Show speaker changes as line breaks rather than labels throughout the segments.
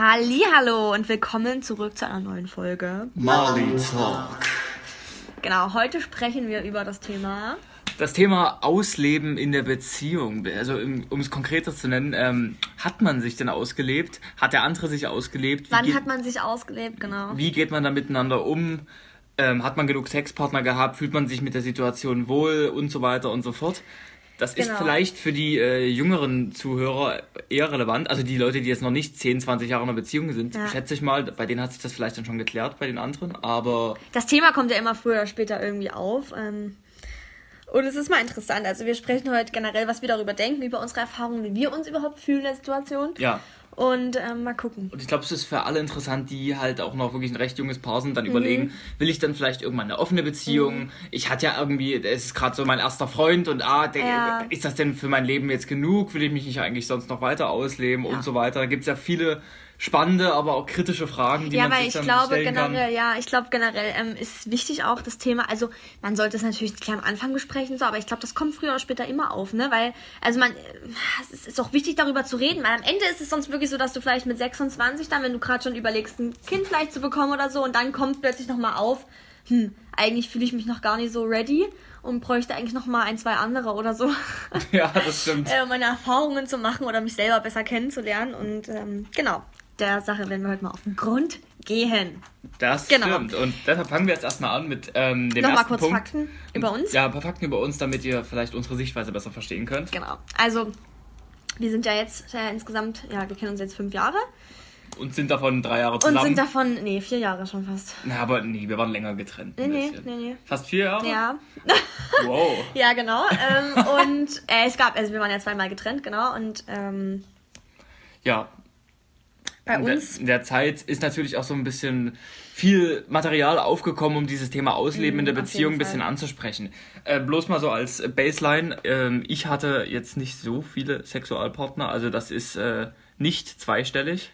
Hallo und willkommen zurück zu einer neuen Folge.
Marley Talk.
Genau, heute sprechen wir über das Thema.
Das Thema Ausleben in der Beziehung, also um es konkreter zu nennen, ähm, hat man sich denn ausgelebt? Hat der andere sich ausgelebt?
Wie Wann hat man sich ausgelebt, genau?
Wie geht man da miteinander um? Ähm, hat man genug Sexpartner gehabt? Fühlt man sich mit der Situation wohl und so weiter und so fort? Das genau. ist vielleicht für die äh, jüngeren Zuhörer eher relevant. Also die Leute, die jetzt noch nicht 10, 20 Jahre in einer Beziehung sind, ja. schätze ich mal, bei denen hat sich das vielleicht dann schon geklärt, bei den anderen. Aber.
Das Thema kommt ja immer früher oder später irgendwie auf. Ähm, und es ist mal interessant. Also wir sprechen heute generell, was wir darüber denken, über unsere Erfahrungen, wie wir uns überhaupt fühlen in der Situation.
Ja.
Und ähm, mal gucken.
Und ich glaube, es ist für alle interessant, die halt auch noch wirklich ein recht junges Paar sind, dann mhm. überlegen, will ich dann vielleicht irgendwann eine offene Beziehung? Mhm. Ich hatte ja irgendwie, es ist gerade so mein erster Freund und ah, der, ja. ist das denn für mein Leben jetzt genug? Will ich mich nicht eigentlich sonst noch weiter ausleben ja. und so weiter? Da gibt es ja viele spannende, aber auch kritische Fragen, die
ja,
man
sich dann
glaube,
stellen
generell,
kann. Ja, ich glaube generell ähm, ist wichtig auch das Thema, also man sollte es natürlich gleich am Anfang besprechen, so, aber ich glaube, das kommt früher oder später immer auf, ne? Weil, also man, es ist auch wichtig darüber zu reden, weil am Ende ist es sonst wirklich so, dass du vielleicht mit 26 dann, wenn du gerade schon überlegst, ein Kind vielleicht zu bekommen oder so, und dann kommt plötzlich nochmal auf, hm, eigentlich fühle ich mich noch gar nicht so ready und bräuchte eigentlich noch mal ein, zwei andere oder so.
Ja, das stimmt.
äh, meine Erfahrungen zu machen oder mich selber besser kennenzulernen. Und ähm, genau, der Sache werden wir heute mal auf den Grund gehen.
Das genau. stimmt. Und deshalb fangen wir jetzt erstmal an mit ähm, dem
Nochmal
ersten
kurz
Punkt.
Fakten über uns.
Ja, ein paar Fakten über uns, damit ihr vielleicht unsere Sichtweise besser verstehen könnt.
Genau. Also, wir sind ja jetzt äh, insgesamt, ja, wir kennen uns jetzt fünf Jahre.
Und sind davon drei Jahre zusammen.
Und sind davon, nee, vier Jahre schon fast.
Na, aber nee, wir waren länger getrennt.
Nee, nee, nee, nee.
Fast vier Jahre?
Ja.
Wow.
ja, genau. Ähm, und äh, es gab, also wir waren ja zweimal getrennt, genau. Und ähm,
ja,
bei uns.
In der, Zeit ist natürlich auch so ein bisschen viel Material aufgekommen, um dieses Thema Ausleben mm, in der Beziehung ein bisschen anzusprechen. Äh, bloß mal so als Baseline, äh, ich hatte jetzt nicht so viele Sexualpartner, also das ist äh, nicht zweistellig.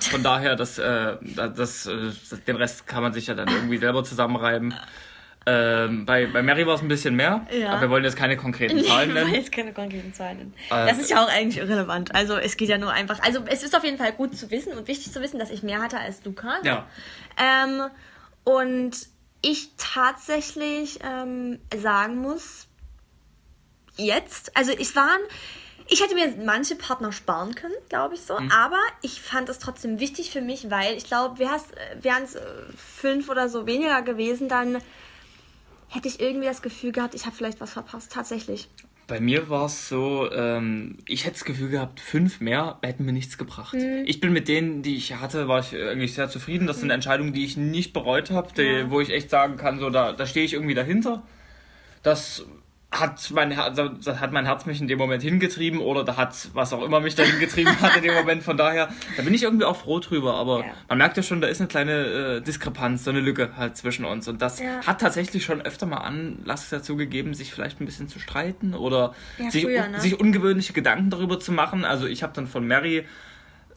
Von daher, das, äh, das, das, äh, den Rest kann man sich ja dann irgendwie selber zusammenreiben. Ähm, bei, bei Mary war es ein bisschen mehr, ja. aber wir wollen jetzt keine konkreten Zahlen nennen.
Wir wollen jetzt keine konkreten Zahlen nennen. Äh, das ist ja auch eigentlich irrelevant. Also es geht ja nur einfach. Also es ist auf jeden Fall gut zu wissen und wichtig zu wissen, dass ich mehr hatte als Luca.
Ja.
Ähm, und ich tatsächlich ähm, sagen muss, jetzt, also ich war, ich hätte mir manche Partner sparen können, glaube ich so, mhm. aber ich fand es trotzdem wichtig für mich, weil ich glaube, wären es äh, fünf oder so weniger gewesen, dann hätte ich irgendwie das Gefühl gehabt, ich habe vielleicht was verpasst, tatsächlich.
Bei mir war es so, ähm, ich hätte das Gefühl gehabt, fünf mehr hätten mir nichts gebracht. Mhm. Ich bin mit denen, die ich hatte, war ich eigentlich sehr zufrieden. Das mhm. sind Entscheidungen, die ich nicht bereut habe, ja. wo ich echt sagen kann, so da, da stehe ich irgendwie dahinter. Das hat mein, also, hat mein Herz mich in dem Moment hingetrieben oder da hat was auch immer mich da hingetrieben hat in dem Moment. Von daher, da bin ich irgendwie auch froh drüber. Aber ja. man merkt ja schon, da ist eine kleine äh, Diskrepanz, so eine Lücke halt zwischen uns. Und das ja. hat tatsächlich schon öfter mal Anlass dazu gegeben, sich vielleicht ein bisschen zu streiten oder ja, sich, früher, ne? sich ungewöhnliche Gedanken darüber zu machen. Also ich habe dann von Mary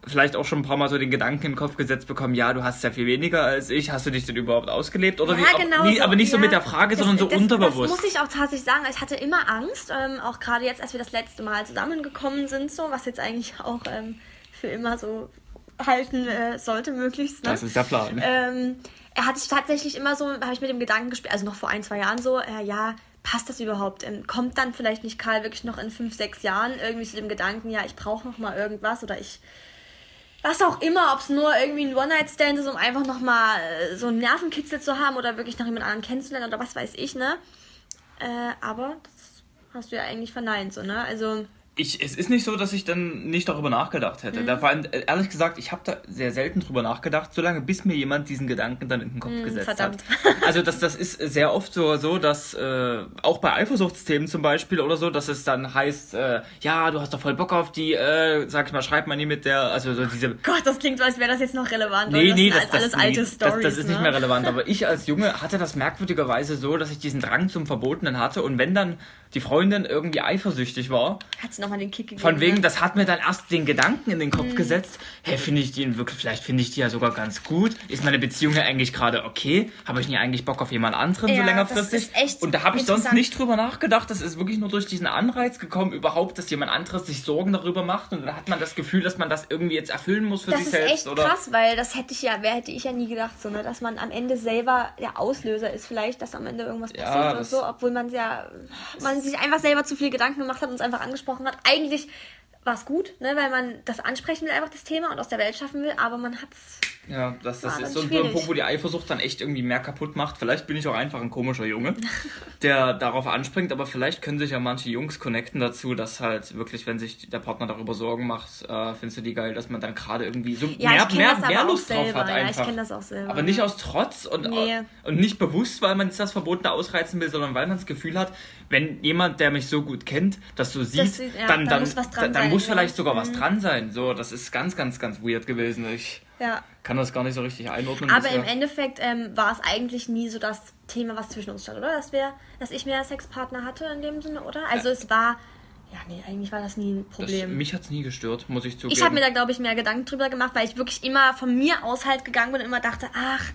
vielleicht auch schon ein paar Mal so den Gedanken in den Kopf gesetzt bekommen, ja, du hast ja viel weniger als ich, hast du dich denn überhaupt ausgelebt? Oder
ja,
wie,
genau
nie,
so,
aber nicht
ja,
so mit der Frage, das, sondern so
das,
unterbewusst.
Das muss ich auch tatsächlich sagen, ich hatte immer Angst, ähm, auch gerade jetzt, als wir das letzte Mal zusammengekommen sind, so, was jetzt eigentlich auch ähm, für immer so halten äh, sollte, möglichst. Ne?
Das ist der Plan.
Ähm, er hat sich tatsächlich immer so, habe ich mit dem Gedanken gespielt, also noch vor ein, zwei Jahren so, äh, ja, passt das überhaupt? Ähm, kommt dann vielleicht nicht Karl wirklich noch in fünf, sechs Jahren irgendwie zu dem Gedanken, ja, ich brauche noch mal irgendwas oder ich was auch immer, ob es nur irgendwie ein One-Night-Stand ist, um einfach nochmal äh, so einen Nervenkitzel zu haben oder wirklich noch jemand anderen kennenzulernen oder was weiß ich, ne? Äh, aber das hast du ja eigentlich verneint, so, ne? Also
ich, es ist nicht so, dass ich dann nicht darüber nachgedacht hätte. Mhm. Da war, ehrlich gesagt, ich habe da sehr selten drüber nachgedacht, solange bis mir jemand diesen Gedanken dann in den Kopf mhm, gesetzt
verdammt.
hat. Also das, das ist sehr oft so, so dass äh, auch bei Eifersuchtsthemen zum Beispiel oder so, dass es dann heißt, äh, ja, du hast doch voll Bock auf die, äh, sag ich mal, schreib mal nie mit der, also so diese...
Gott, das klingt so, als wäre das jetzt noch relevant.
Nee,
das
nee, das, das,
alles alte
nee,
Storys,
das, das ist
ne?
nicht mehr relevant. Aber ich als Junge hatte das merkwürdigerweise so, dass ich diesen Drang zum Verbotenen hatte und wenn dann die Freundin irgendwie eifersüchtig war,
nochmal den Kick gegeben.
Von wegen,
ne?
das hat mir dann erst den Gedanken in den Kopf
Mhm.
gesetzt, hey, finde ich die wirklich, vielleicht finde ich die ja sogar ganz gut. Ist meine Beziehung ja eigentlich gerade okay? Habe ich nie eigentlich Bock auf jemand anderen so
Ja,
längerfristig?
das ist echt
Und da habe ich sonst nicht drüber nachgedacht. Das ist wirklich nur durch diesen Anreiz gekommen, überhaupt, dass jemand anderes sich Sorgen darüber macht. Und dann hat man das Gefühl, dass man das irgendwie jetzt erfüllen muss für
Das
sich
ist
selbst.
echt
oder
krass, weil das hätte ich ja, wer hätte ich ja nie gedacht, so, ne, dass man am Ende selber der Auslöser ist, vielleicht, dass am Ende irgendwas
Ja,
passiert oder
das-
so, obwohl man ja, man sich einfach selber zu viel Gedanken gemacht hat und es einfach angesprochen hat. Eigentlich war es gut, ne, weil man das ansprechen will, einfach das Thema und aus der Welt schaffen will, aber man hat es.
Ja, das, das
Ah,
ist so ein
schwierig.
Punkt, wo die Eifersucht dann echt irgendwie mehr kaputt macht. Vielleicht bin ich auch einfach ein komischer Junge, der darauf anspringt, aber vielleicht können sich ja manche Jungs connecten dazu, dass halt wirklich, wenn sich der Partner darüber Sorgen macht, äh, findest du die geil, dass man dann gerade irgendwie so
Ja,
mehr, mehr, mehr Lust drauf
selber.
hat
Ja, ich
einfach.
kenn das auch selber,
Aber nicht aus Trotz und,
Nee.
und nicht bewusst, weil man jetzt das Verbotene ausreizen will, sondern weil man das Gefühl hat, wenn jemand, der mich so gut kennt, das so sieht,
Das sieht- ja,
dann,
da
dann,
muss was
dann,
sein,
muss
ja.
vielleicht sogar was
Mhm.
dran sein. So, das ist ganz, ganz, ganz weird gewesen. Ich
Ja.
kann das gar nicht so richtig einordnen.
Aber
bisher.
im Endeffekt ähm, war es eigentlich nie so das Thema, was zwischen uns stand, oder? Dass, wir, dass ich mehr Sexpartner hatte in dem Sinne, oder? Also es war, ja, nee, eigentlich war das nie ein
Das,
Problem.
mich hat's nie gestört, muss ich zugeben.
ich habe mir da, glaube ich, mehr Gedanken drüber gemacht, weil ich wirklich immer von mir aus halt gegangen bin und immer dachte, ach,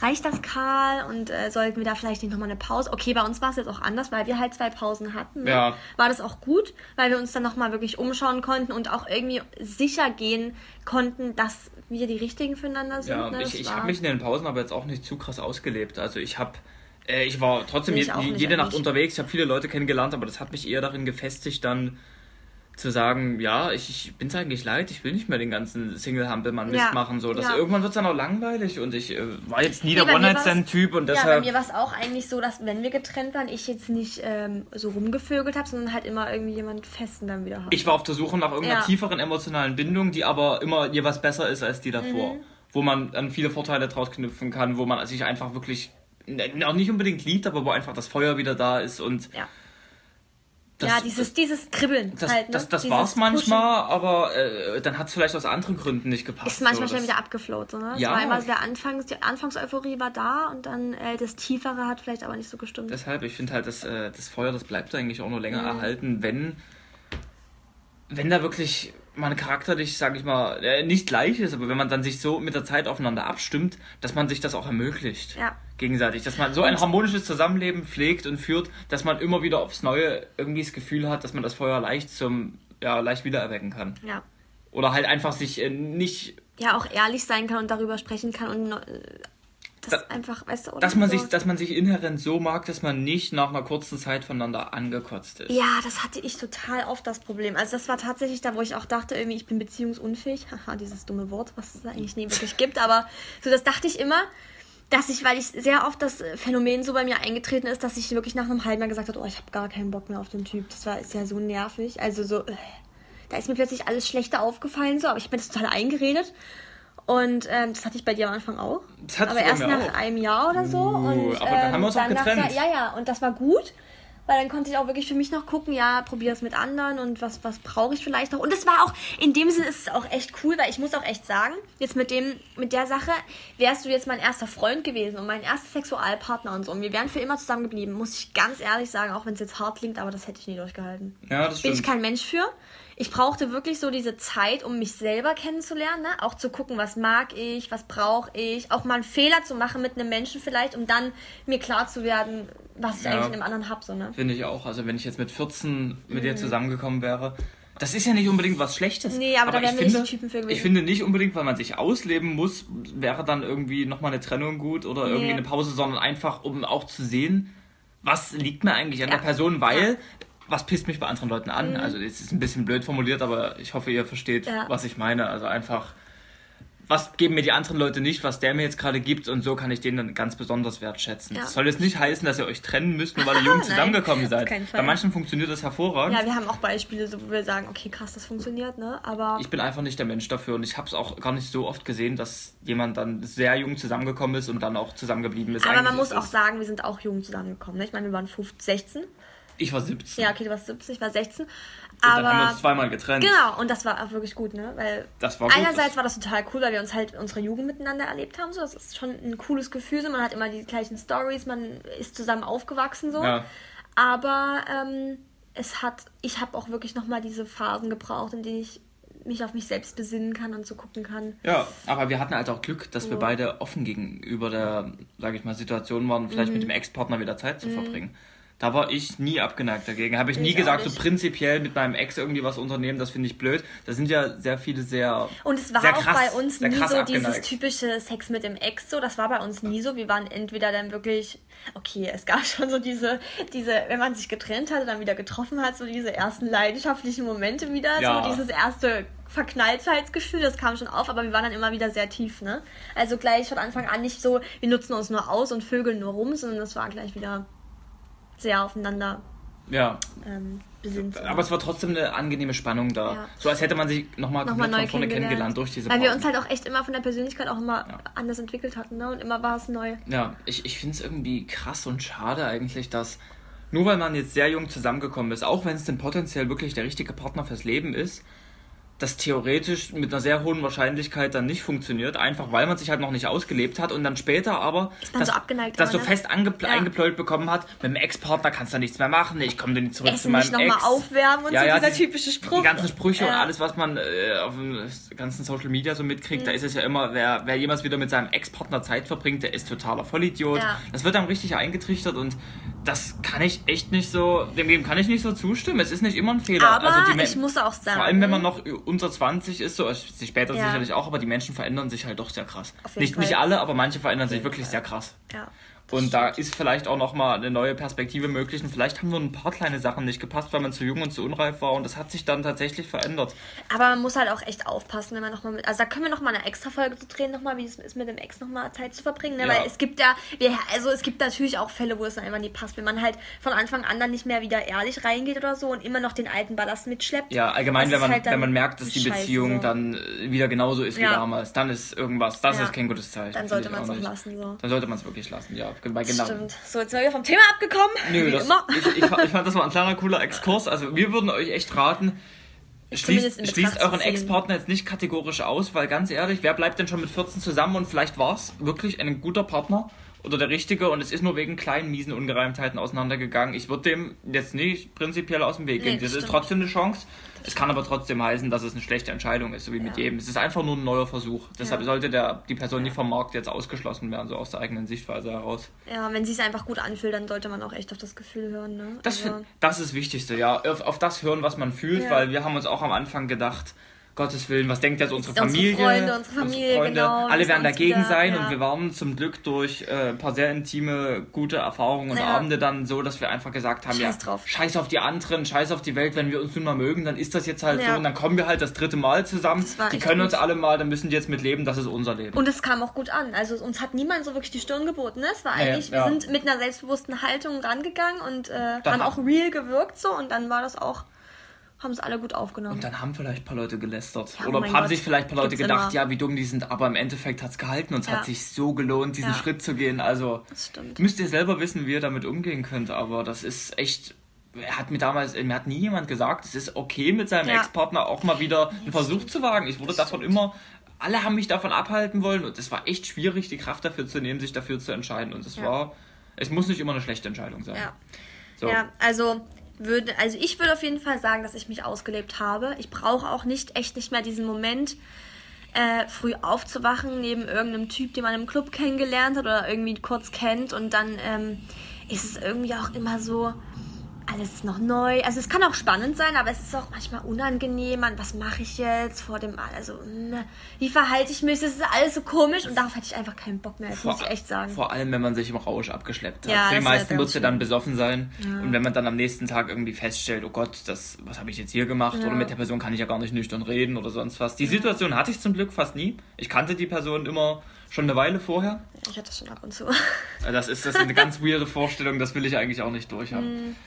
reicht das, Karl? Und äh, sollten wir da vielleicht nicht nochmal eine Pause? Okay, bei uns war es jetzt auch anders, weil wir halt zwei Pausen hatten. Ne?
Ja.
War das auch gut, weil wir uns dann nochmal wirklich umschauen konnten und auch irgendwie sicher gehen konnten, dass wir die Richtigen füreinander sind.
ja,
ne?
ich, ich habe mich in den Pausen aber jetzt auch nicht zu krass ausgelebt. Also ich habe, äh, ich war trotzdem je, jede Nacht
eigentlich.
unterwegs. Ich habe viele Leute kennengelernt, aber das hat mich eher darin gefestigt, dann zu sagen, ja, ich, ich bin's eigentlich leid, ich will nicht mehr den ganzen Single-Hampelmann Mist
Ja,
machen. So, dass
ja.
irgendwann wird's dann auch langweilig und ich äh, war jetzt nie
Nee,
der One-Night-Stand-Typ und
Ja, bei mir war es auch eigentlich so, dass wenn wir getrennt waren, ich jetzt nicht ähm, so rumgevögelt habe, sondern halt immer irgendwie jemand festen dann wieder hatte.
ich war auf der Suche nach irgendeiner
Ja.
tieferen emotionalen Bindung, die aber immer jeweils besser ist als die davor.
Mhm.
Wo man dann viele Vorteile draus knüpfen kann, wo man sich einfach wirklich auch nicht unbedingt liebt, aber wo einfach das Feuer wieder da ist und
ja.
Das,
ja, dieses, dieses Kribbeln
das,
halt, ne?
das, das
Dieses
war's
Pushen
manchmal, aber äh, dann hat es vielleicht aus anderen Gründen nicht gepasst.
Ist manchmal
so,
schnell
das-
wieder abgefloht, so, ne?
Ja.
war immer so der Anfangs, die Anfangseuphorie war da und dann äh, das Tiefere hat vielleicht aber nicht so gestimmt.
Deshalb, ich finde halt, das, äh, das Feuer, das bleibt eigentlich auch nur länger
Mhm.
erhalten, wenn, wenn da wirklich man charakterlich, sag ich mal, äh, nicht gleich ist, aber wenn man dann sich so mit der Zeit aufeinander abstimmt, dass man sich das auch ermöglicht.
Ja.
Gegenseitig. Dass man so ein harmonisches Zusammenleben pflegt und führt, dass man immer wieder aufs Neue irgendwie das Gefühl hat, dass man das Feuer leicht zum, ja, leicht wiedererwecken kann.
ja.
Oder halt einfach sich äh, nicht
Ja, auch ehrlich sein kann und darüber sprechen kann und äh, das
Da-
einfach, weißt du,
dass man
so.
sich, dass man sich inhärent so mag, dass man nicht nach einer kurzen Zeit voneinander angekotzt ist.
Ja, das hatte ich total oft das Problem. Also das war tatsächlich da, wo ich auch dachte, irgendwie, ich bin beziehungsunfähig. Haha, dieses dumme Wort, was es eigentlich nie wirklich gibt. Aber so, das dachte ich immer, dass ich, weil ich sehr oft das Phänomen so bei mir eingetreten ist, dass ich wirklich nach einem halben Jahr gesagt habe, oh, ich habe gar keinen Bock mehr auf den Typ. Das war ist ja so nervig. Also so, äh, da ist mir plötzlich alles schlechter aufgefallen, so, aber ich habe mir das total eingeredet. Und ähm, das hatte ich bei dir am Anfang auch.
Das hattest
aber erst nach
auch.
einem Jahr oder so.
Uh,
und,
aber dann haben wir uns auch getrennt.
Ja, ja, und das war gut. Weil dann konnte ich auch wirklich für mich noch gucken, ja, probier es mit anderen und was, was brauche ich vielleicht noch. Und es war auch, in dem Sinne ist es auch echt cool, weil ich muss auch echt sagen, jetzt mit dem, mit der Sache, wärst du jetzt mein erster Freund gewesen und mein erster Sexualpartner und so. Und wir wären für immer zusammengeblieben, muss ich ganz ehrlich sagen, auch wenn es jetzt hart klingt, aber das hätte ich nie durchgehalten.
Ja, das
Bin ich
stimmt.
kein Mensch für. Ich brauchte wirklich so diese Zeit, um mich selber kennenzulernen, ne? auch zu gucken, was mag ich, was brauche ich, auch mal einen Fehler zu machen mit einem Menschen vielleicht, um dann mir klar zu werden, was ich
Ja.
eigentlich in dem anderen habe. So, ne?
Finde ich auch. Also wenn ich jetzt mit 14 mit dir zusammengekommen wäre, das ist ja nicht unbedingt was Schlechtes.
Mhm. Nee, aber da
ich
wären wir
finde,
nicht Typen für gewesen.
Ich finde nicht unbedingt, weil man sich ausleben muss, wäre dann irgendwie nochmal eine Trennung gut oder irgendwie
Nee.
eine Pause, sondern einfach, um auch zu sehen, was liegt mir eigentlich an
Ja.
der Person, weil was pisst mich bei anderen Leuten an? Also das ist ein bisschen blöd formuliert, aber ich hoffe, ihr versteht,
Mhm. Ja.
was ich meine. Also einfach, was geben mir die anderen Leute nicht, was der mir jetzt gerade gibt und so kann ich den dann ganz besonders wertschätzen.
Ja.
Das soll jetzt nicht heißen, dass ihr euch trennen müsst, nur weil ihr jung zusammengekommen seid. Bei manchen funktioniert das hervorragend.
Ja, wir haben auch Beispiele, so, wo wir sagen, okay, krass, das funktioniert, ne? Aber
Ich bin einfach nicht der Mensch dafür und ich habe es auch gar nicht so oft gesehen, dass jemand dann sehr jung zusammengekommen ist und dann auch zusammengeblieben ist.
aber man
Eigentlich
muss
ist
auch
es-
sagen, wir sind auch jung zusammengekommen. Ne? Ich meine, wir waren 15, 16.
Ich war 17.
Ja, okay, du warst 17, ich war 16.
und dann haben wir
Aber
uns zweimal getrennt.
genau, und das war auch wirklich gut, ne? Weil
Das war gut.
einerseits war das total cool, weil wir uns halt unsere Jugend miteinander erlebt haben. So, das ist schon ein cooles Gefühl. So, man hat immer die gleichen Stories, man ist zusammen aufgewachsen so.
Ja.
Aber ähm, es hat, ich habe auch wirklich nochmal diese Phasen gebraucht, in denen ich mich auf mich selbst besinnen kann und so gucken kann.
Ja, aber wir hatten halt auch Glück, dass so. wir beide offen gegenüber der, sage ich mal, Situation waren, vielleicht mhm. mit dem Ex-Partner wieder Zeit zu mhm. verbringen. Da war ich nie abgeneigt dagegen. Habe ich, ich nie gesagt, so prinzipiell mit meinem Ex irgendwie was unternehmen, das finde ich blöd. Da sind ja sehr viele sehr.
Und es war auch krass, bei uns nie so abgeneigt. dieses typische Sex mit dem Ex so. Das war bei uns nie so. Wir waren entweder dann wirklich. Okay, es gab schon so diese, diese, wenn man sich getrennt hatte, dann wieder getroffen hat, so diese ersten leidenschaftlichen Momente wieder. Ja. So dieses erste Verknalltheitsgefühl, das kam schon auf, aber wir waren dann immer wieder sehr tief, ne? Also gleich von Anfang an nicht so, wir nutzen uns nur aus und vögeln nur rum, sondern das war gleich wieder sehr aufeinander
ja. ähm, besinnt. Aber es war trotzdem eine angenehme Spannung da. Ja. So als hätte man sich nochmal noch
mal von vorne kennengelernt durch diese
Weil
wir uns halt auch echt immer von der Persönlichkeit auch immer ja. anders entwickelt hatten, ne? Und immer war es neu.
Ja, ich, ich finde es irgendwie krass und schade eigentlich, dass nur weil man jetzt sehr jung zusammengekommen ist, auch wenn es denn potenziell wirklich der richtige Partner fürs Leben ist, das theoretisch mit einer sehr hohen Wahrscheinlichkeit dann nicht funktioniert, einfach weil man sich halt noch nicht ausgelebt hat und dann später aber
das,
so, das so ne? fest ja. eingeplollt bekommen hat, mit dem Ex-Partner kannst du nichts mehr machen, ich komme dann zurück Essen zu meinem nicht noch Ex.
Mal aufwärmen und ja, so ja, dieser die, typische Spruch.
Die ganzen Sprüche ja. und alles, was man äh, auf dem ganzen Social Media so mitkriegt, mhm. da ist es ja immer, wer, wer jemals wieder mit seinem Ex-Partner Zeit verbringt, der ist totaler Vollidiot. Das wird dann richtig eingetrichtert und das kann ich echt nicht so, dem kann ich nicht so zustimmen. Es ist nicht immer ein Fehler.
Aber also ich muss auch sagen.
Vor allem, wenn man noch unter 20 ist, so später ja. sicherlich auch, aber die Menschen verändern sich halt doch sehr krass. Nicht, nicht alle, aber manche verändern sich wirklich Fall. sehr krass.
Ja.
Und da ist vielleicht auch nochmal eine neue Perspektive möglich. Und vielleicht haben nur ein paar kleine Sachen nicht gepasst, weil man zu jung und zu unreif war. Und das hat sich dann tatsächlich verändert.
Aber man muss halt auch echt aufpassen, wenn man nochmal mit. Also da können wir nochmal eine extra Folge zu drehen, nochmal, wie es ist, mit dem Ex nochmal Zeit zu verbringen. Ne? Ja. Weil es gibt ja, also es gibt natürlich auch Fälle, wo es dann einfach nie passt. Wenn man halt von Anfang an dann nicht mehr wieder ehrlich reingeht oder so und immer noch den alten Ballast mitschleppt.
Ja, allgemein, wenn man, halt wenn man merkt, dass die Beziehung so. dann wieder genauso ist ja. wie damals, dann ist irgendwas, das ja. ist kein gutes Zeichen.
Dann sollte man es auch lassen. So.
Dann sollte man es wirklich lassen, ja. Bei genau.
Stimmt. So, jetzt sind wir vom Thema abgekommen.
Nö, das, ich, ich, ich, fand, das war ein kleiner, cooler Exkurs. Also, wir würden euch echt raten, schließt, schließt euren Ex-Partner jetzt nicht kategorisch aus, weil ganz ehrlich, wer bleibt denn schon mit 14 zusammen und vielleicht war es wirklich ein guter Partner oder der richtige und es ist nur wegen kleinen, miesen Ungereimtheiten auseinandergegangen. Ich würde dem jetzt nicht prinzipiell aus dem Weg gehen. Nee, das, das ist trotzdem eine Chance. Es kann aber trotzdem heißen, dass es eine schlechte Entscheidung ist, so wie ja. mit jedem. Es ist einfach nur ein neuer Versuch. Deshalb ja. sollte der, die Person nicht vom Markt jetzt ausgeschlossen werden, so aus der eigenen Sichtweise heraus.
Ja, wenn sie es einfach gut anfühlt, dann sollte man auch echt auf das Gefühl hören. Ne?
Das, also. das ist das Wichtigste, ja. Auf, auf das hören, was man fühlt, weil wir haben uns auch am Anfang gedacht, Gottes Willen, was denkt jetzt unsere Familie?
Unsere Freunde, unsere Familie, unsere Freunde.
Genau, Alle werden dagegen wieder, sein ja. und wir waren zum Glück durch äh, ein paar sehr intime, gute Erfahrungen und ja. Abende dann so, dass wir einfach gesagt haben, scheiß ja, drauf. scheiß auf die anderen, scheiß auf die Welt, wenn wir uns nun mal mögen, dann ist das jetzt halt ja. so und dann kommen wir halt das dritte Mal zusammen. Die können gut. uns alle mal, dann müssen die jetzt mit leben, das ist unser Leben.
Und es kam auch gut an. Also uns hat niemand so wirklich die Stirn geboten. Ne? Es war eigentlich, wir sind mit einer selbstbewussten Haltung rangegangen und äh, haben auch real gewirkt so und dann war das auch haben es alle gut aufgenommen.
Und dann haben vielleicht ein paar Leute gelästert. Ja, Oder oh haben Gott. sich vielleicht ein paar Leute gedacht, immer. ja, wie dumm die sind, aber im Endeffekt hat es gehalten und es ja. hat sich so gelohnt, diesen ja. Schritt zu gehen. Also müsst ihr selber wissen, wie ihr damit umgehen könnt, aber das ist echt. Er hat mir damals, mir hat nie jemand gesagt, es ist okay mit seinem Ex-Partner auch mal wieder einen Versuch zu wagen. Ich wurde davon immer alle haben mich davon abhalten wollen und es war echt schwierig, die Kraft dafür zu nehmen, sich dafür zu entscheiden. Und es ja. war, es muss nicht immer eine schlechte Entscheidung sein.
Ja, so. ja also würde, also ich würde auf jeden Fall sagen, dass ich mich ausgelebt habe. Ich brauche auch nicht, echt nicht mehr diesen Moment, äh, früh aufzuwachen neben irgendeinem Typ, den man im Club kennengelernt hat oder irgendwie kurz kennt und dann ähm, ist es irgendwie auch immer so, alles ist noch neu. Also es kann auch spannend sein, aber es ist auch manchmal unangenehm. Man, was mache ich jetzt vor dem, also ne, wie verhalte ich mich? Das ist alles so komisch und darauf hätte ich einfach keinen Bock mehr. Das vor, muss ich echt sagen.
Vor allem, wenn man sich im Rausch abgeschleppt hat. Ja, Für die meisten wird es ja dann besoffen sein ja. und wenn man dann am nächsten Tag irgendwie feststellt, oh Gott, das, was habe ich jetzt hier gemacht? Ja. Oder mit der Person kann ich ja gar nicht nüchtern reden oder sonst was. Die Situation hatte ich zum Glück fast nie. Ich kannte die Person immer schon eine Weile vorher.
Ich hatte das schon ab und zu.
Das ist, das ist eine ganz weirde Vorstellung, das will ich eigentlich auch nicht durchhaben.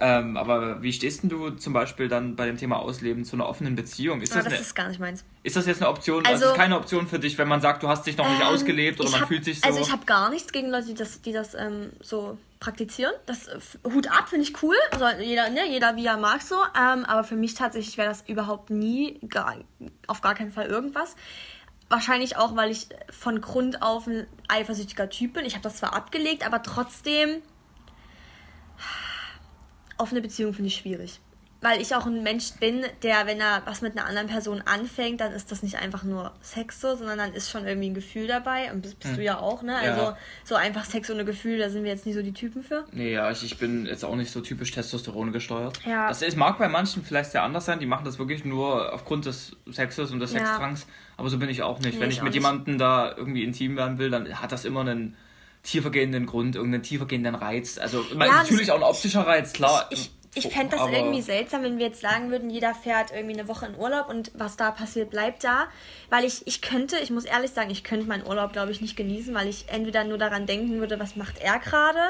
Ähm, aber wie stehst denn du zum Beispiel dann bei dem Thema Ausleben zu einer offenen Beziehung?
Ist das, das eine, ist gar nicht meins.
Ist das jetzt eine Option? Also, also ist keine Option für dich, wenn man sagt, du hast dich noch nicht ähm, ausgelebt oder man
hab,
fühlt sich so.
Also ich habe gar nichts gegen Leute, die das, die das ähm, so praktizieren. Das Hut ab finde ich cool. Also jeder, ne, jeder wie er mag so. Ähm, aber für mich tatsächlich wäre das überhaupt nie, gar, auf gar keinen Fall irgendwas. Wahrscheinlich auch, weil ich von Grund auf ein eifersüchtiger Typ bin. Ich habe das zwar abgelegt, aber trotzdem offene Beziehung finde ich schwierig weil ich auch ein Mensch bin, der, wenn er was mit einer anderen Person anfängt, dann ist das nicht einfach nur Sex so, sondern dann ist schon irgendwie ein Gefühl dabei. Und bist, bist hm. du ja auch, ne? Also ja. so einfach Sex ohne Gefühl, da sind wir jetzt nicht so die Typen für.
Nee, ja, ich, ich bin jetzt auch nicht so typisch Testosteron gesteuert. Ja. Das ist, mag bei manchen vielleicht sehr anders sein, die machen das wirklich nur aufgrund des Sexes und des ja. Sexdrangs, aber so bin ich auch nicht. Nee, wenn ich, ich mit jemandem da irgendwie intim werden will, dann hat das immer einen tiefergehenden Grund, irgendeinen tiefergehenden Reiz. Also ja, natürlich auch ein optischer Reiz, klar.
Ich, ich fände das irgendwie seltsam, wenn wir jetzt sagen würden, jeder fährt irgendwie eine Woche in Urlaub und was da passiert, bleibt da. Weil ich, ich könnte, ich muss ehrlich sagen, ich könnte meinen Urlaub, glaube ich, nicht genießen, weil ich entweder nur daran denken würde, was macht er gerade.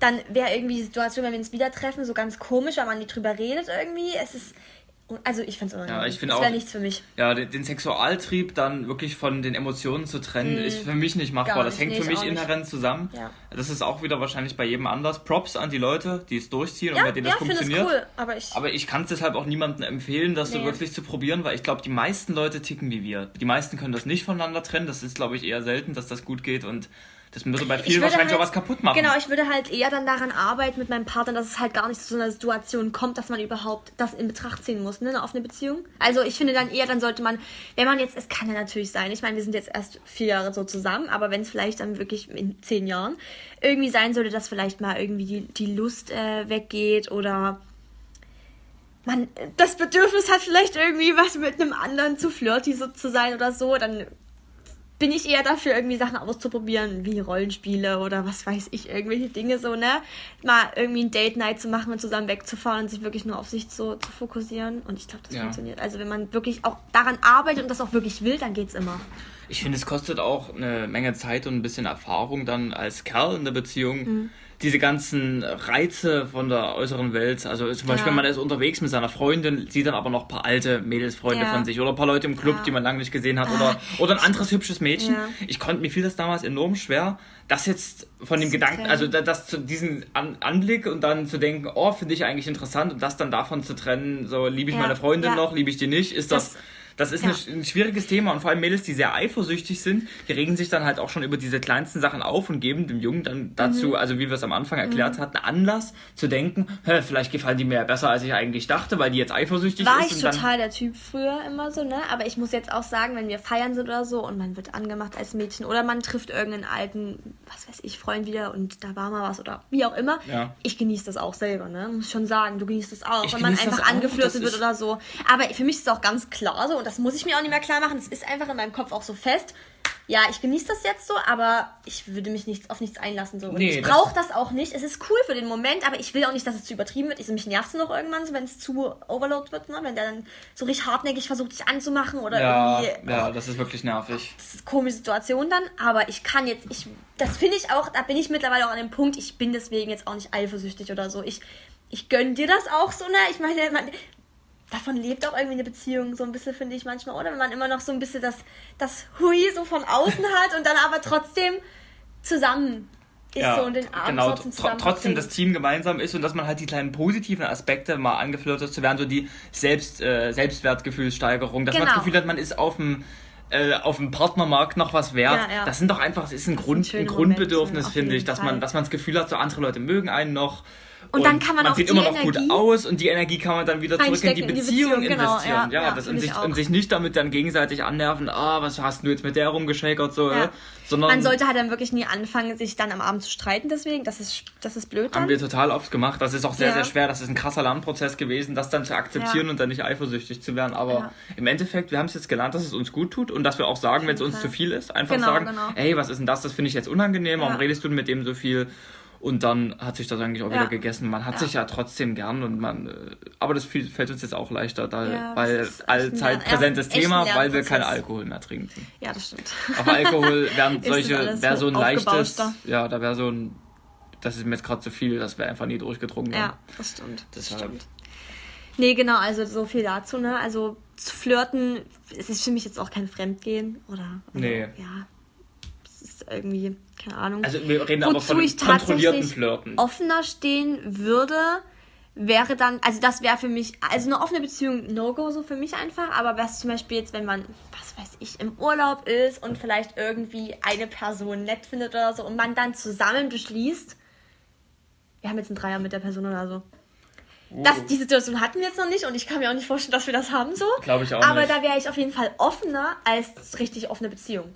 Dann wäre irgendwie die Situation, wenn wir uns wieder treffen, so ganz komisch, weil man nicht drüber redet irgendwie. Es ist, also ich finde es
unangenehm. Ja, ich finde auch. Wäre nichts für mich. Ja, den, den, Sexualtrieb dann wirklich von den Emotionen zu trennen, mm, ist für mich nicht machbar. Nicht, das hängt nee, für mich inhärent nicht. zusammen. Ja. Das ist auch wieder wahrscheinlich bei jedem anders. Props an die Leute, die es durchziehen ja, und bei denen ja, das funktioniert. Cool, aber ich, aber ich kann es deshalb auch niemandem empfehlen, das nee. so wirklich zu probieren, weil ich glaube, die meisten Leute ticken wie wir. Die meisten können das nicht voneinander trennen. Das ist, glaube ich, eher selten, dass das gut geht und das würde bei vielen wahrscheinlich
halt,
auch was kaputt machen.
Genau, ich würde halt eher dann daran arbeiten mit meinem Partner, dass es halt gar nicht zu so einer Situation kommt, dass man überhaupt das in Betracht ziehen muss, ne, eine offene Beziehung. Also ich finde dann eher, dann sollte man, wenn man jetzt, es kann ja natürlich sein, ich meine, wir sind jetzt erst vier Jahre so zusammen, aber wenn es vielleicht dann wirklich in zehn Jahren irgendwie sein sollte, dass vielleicht mal irgendwie die, die Lust äh, weggeht oder man das Bedürfnis hat, vielleicht irgendwie was mit einem anderen zu flirty so zu sein oder so, dann bin ich eher dafür, irgendwie Sachen auszuprobieren, wie Rollenspiele oder was weiß ich, irgendwelche Dinge so, ne? Mal irgendwie ein Date Night zu machen und zusammen wegzufahren und sich wirklich nur auf sich so zu fokussieren. Und ich glaube, das ja. funktioniert. Also wenn man wirklich auch daran arbeitet und das auch wirklich will, dann geht's immer.
Ich finde, es kostet auch eine Menge Zeit und ein bisschen Erfahrung dann als Kerl in der Beziehung. Mhm diese ganzen Reize von der äußeren Welt. Also zum Beispiel, ja. man ist unterwegs mit seiner Freundin, sieht dann aber noch ein paar alte Mädelsfreunde ja. von sich oder ein paar Leute im Club, ja. die man lange nicht gesehen hat oder, oder ein anderes hübsches Mädchen. Ich konnte, mir fiel das damals enorm schwer, das jetzt von dem Gedanken, also das zu diesen An Anblick und dann zu denken, oh, finde ich eigentlich interessant und das dann davon zu trennen, so liebe ich meine Freundin noch, liebe ich die nicht, ist das, das das ist ja. ein, ein, schwieriges Thema und vor allem Mädels, die sehr eifersüchtig sind, die regen sich dann halt auch schon über diese kleinsten Sachen auf und geben dem Jungen dann dazu, mhm. also wie wir es am Anfang erklärt mhm. hatten, Anlass zu denken, vielleicht gefallen die mir ja besser, als ich eigentlich dachte, weil die jetzt eifersüchtig
War ist. War ich total der Typ früher immer so, ne? Aber ich muss jetzt auch sagen, wenn wir feiern sind oder so und man wird angemacht als Mädchen oder man trifft irgendeinen alten, was weiß ich, Freund wieder und da war mal was oder wie auch immer, ja. ich genieße das auch selber, ne? Muss schon sagen, du genießt das auch, ich wenn man einfach angeflirtet wird oder so. Aber für mich ist es auch ganz klar so und das muss ich mir auch nicht mehr klar machen. Das ist einfach in meinem Kopf auch so fest. Ja, ich genieße das jetzt so, aber ich würde mich nicht, auf nichts einlassen. So. Nee, ich brauche das, das auch nicht. Es ist cool für den Moment, aber ich will auch nicht, dass es zu übertrieben wird. Ich, mich nervt es noch irgendwann, so, wenn es zu overload wird, ne? wenn der dann so richtig hartnäckig versucht, sich anzumachen oder
ja,
irgendwie.
Ja, oh, das ist wirklich nervig.
Das ist eine komische Situation dann, aber ich kann jetzt, ich, das finde ich auch, da bin ich mittlerweile auch an dem Punkt, ich bin deswegen jetzt auch nicht eifersüchtig oder so. Ich, ich gönne dir das auch so, ne? Ich meine, man, davon lebt auch irgendwie eine Beziehung so ein bisschen, finde ich manchmal, oder? Wenn man immer noch so ein bisschen das, das Hui so von außen hat und dann aber trotzdem zusammen ist ja, so und den Arm
genau, tr trotzdem das Team gemeinsam ist und dass man halt die kleinen positiven Aspekte mal angeflirtet zu werden, so die Selbst, äh, Selbstwertgefühlssteigerung, dass genau. man das Gefühl hat, man ist auf dem äh, auf dem Partnermarkt noch was wert. Ja, ja. Das sind doch einfach, es ist ein, Grund, ein, ein Grundbedürfnis, finde ich, dass man, dass man das Gefühl hat, so andere Leute mögen einen noch und, und dann kann man, man auch sieht immer noch Energie gut aus und die Energie kann man dann wieder zurück in die Beziehung, in die Beziehung investieren. Genau, ja, ja, das und sich, und sich nicht damit dann gegenseitig annerven, ah, was hast du jetzt mit der rumgeschäkert, so, ja.
sondern. Man sollte halt dann wirklich nie anfangen, sich dann am Abend zu streiten, deswegen, das ist, das ist blöd.
Dann. Haben wir total oft gemacht. Das ist auch sehr, ja. sehr schwer. Das ist ein krasser Lernprozess gewesen, das dann zu akzeptieren und dann nicht eifersüchtig zu werden. Aber im Endeffekt, wir haben es jetzt gelernt, dass es uns gut tut und dass wir auch sagen, wenn es uns zu viel ist, einfach genau, sagen, genau. ey, was ist denn das? Das finde ich jetzt unangenehm. Warum redest du mit dem so viel? Und dann hat sich das eigentlich auch ja. wieder gegessen. Man hat ja. sich ja trotzdem gern und man, äh, aber das fällt uns jetzt auch leichter, da, ja, weil allzeit präsentes Thema, weil wir keinen Alkohol mehr trinken.
Ja, das stimmt.
Auf Alkohol wären solche, wäre so ein leichtes, ja, da wäre so ein, das ist mir jetzt gerade zu viel, das wäre einfach nie durchgetrunken.
Ja, das stimmt. Das Deshalb. stimmt. Nee, genau, also so viel dazu, ne? Also zu flirten, es ist für mich jetzt auch kein Fremdgehen oder, oder
nee.
ja, irgendwie, keine Ahnung.
Also wir reden aber von
ich kontrollierten Flirten. offener stehen würde, wäre dann, also das wäre für mich, also eine offene Beziehung No-Go so für mich einfach, aber was zum Beispiel jetzt, wenn man, was weiß ich, im Urlaub ist und vielleicht irgendwie eine Person nett findet oder so und man dann zusammen beschließt, wir haben jetzt einen Dreier mit der Person oder so. Das, die Situation hatten wir jetzt noch nicht und ich kann mir auch nicht vorstellen, dass wir das haben so.
Glaube ich auch
Aber
nicht.
da wäre ich auf jeden Fall offener als richtig offene Beziehung.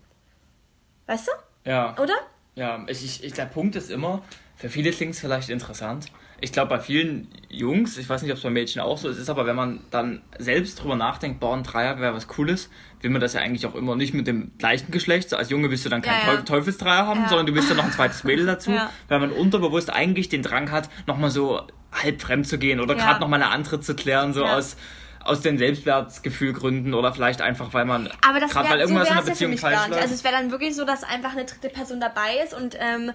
Weißt du?
Ja.
Oder?
Ja, ich, ich, ich, der Punkt ist immer, für viele klingt es vielleicht interessant. Ich glaube, bei vielen Jungs, ich weiß nicht, ob es bei Mädchen auch so ist, ist aber, wenn man dann selbst drüber nachdenkt, boah, ein Dreier wäre was Cooles, will man das ja eigentlich auch immer nicht mit dem gleichen Geschlecht. So als Junge willst du dann keinen
Ja, ja.
Teuf- Teufelsdreier haben,
Ja.
sondern du willst dann noch ein zweites Mädel dazu,
Ja.
weil man unterbewusst eigentlich den Drang hat, nochmal so halb fremd zu gehen oder
Ja.
gerade nochmal eine andere zu klären, so
Ja.
aus aus den Selbstwertgefühlgründen oder vielleicht einfach, weil man
Aber das
gerade weil irgendwas
so
in der
ja
Beziehung falsch
gar nicht. Also es wäre dann wirklich so, dass einfach eine dritte Person dabei ist und ähm,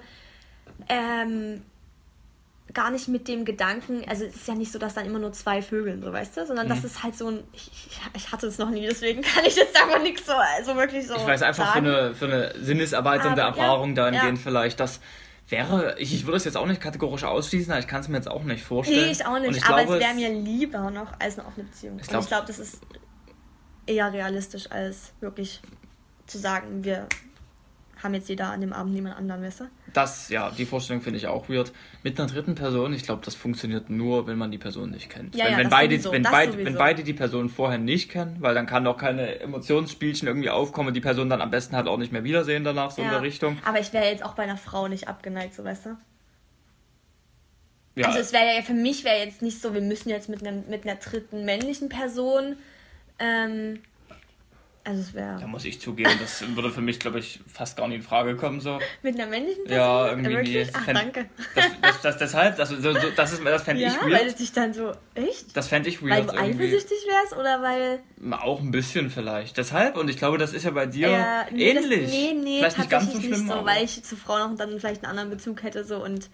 ähm, gar nicht mit dem Gedanken, also es ist ja nicht so, dass dann immer nur zwei Vögeln, so weißt du, sondern
Mhm.
das ist halt so ein, ich, ich, hatte es noch nie, deswegen kann ich jetzt einfach nichts so, also wirklich so
Ich weiß einfach für eine, für eine sinneserweiternde
Aber, ja,
Erfahrung dahingehend
ja.
vielleicht, das wäre, ich, ich würde es jetzt auch nicht kategorisch ausschließen, aber ich kann es mir jetzt auch nicht vorstellen.
Nee, ich auch nicht,
ich
aber
glaube,
es wäre mir lieber noch als eine offene Beziehung.
Ich
und
glaub-
ich glaube, das ist eher realistisch, als wirklich zu sagen, wir haben jetzt jeder an dem Abend niemand anderen, weißt du?
Das, ja, die Vorstellung finde ich auch weird. Mit einer dritten Person, ich glaube, das funktioniert nur, wenn man die Person nicht kennt.
Ja,
wenn,
ja,
wenn, beide,
sowieso,
wenn,
sowieso.
wenn beide die Person vorher nicht kennen, weil dann kann auch keine Emotionsspielchen irgendwie aufkommen und die Person dann am besten halt auch nicht mehr wiedersehen danach, so in der Richtung.
Aber ich wäre jetzt auch bei einer Frau nicht abgeneigt, so weißt du?
Ja,
Also es wäre ja für mich wäre jetzt nicht so, wir müssen jetzt mit einem mit einer dritten männlichen Person. Ähm, also es wäre
da muss ich zugeben, das würde für mich, glaube ich, fast gar nicht in Frage kommen. So.
mit einer männlichen Person.
Ja, irgendwie
Wirklich? Ach,
Fänd-
danke.
Das, das, das, deshalb, das, so, das, ist, das fände
Ja,
ich
weil
weird.
es dich dann so echt,
Das fände ich
weil
weird.
du
irgendwie.
eifersüchtig wärst oder weil
Auch ein bisschen vielleicht. Deshalb, und ich glaube, das ist ja bei dir
Äh, nee, das-
ähnlich.
nee, nee,
vielleicht nicht ganz so schlimm,
nicht so, weil ich zu Frauen noch dann vielleicht einen anderen Bezug hätte so und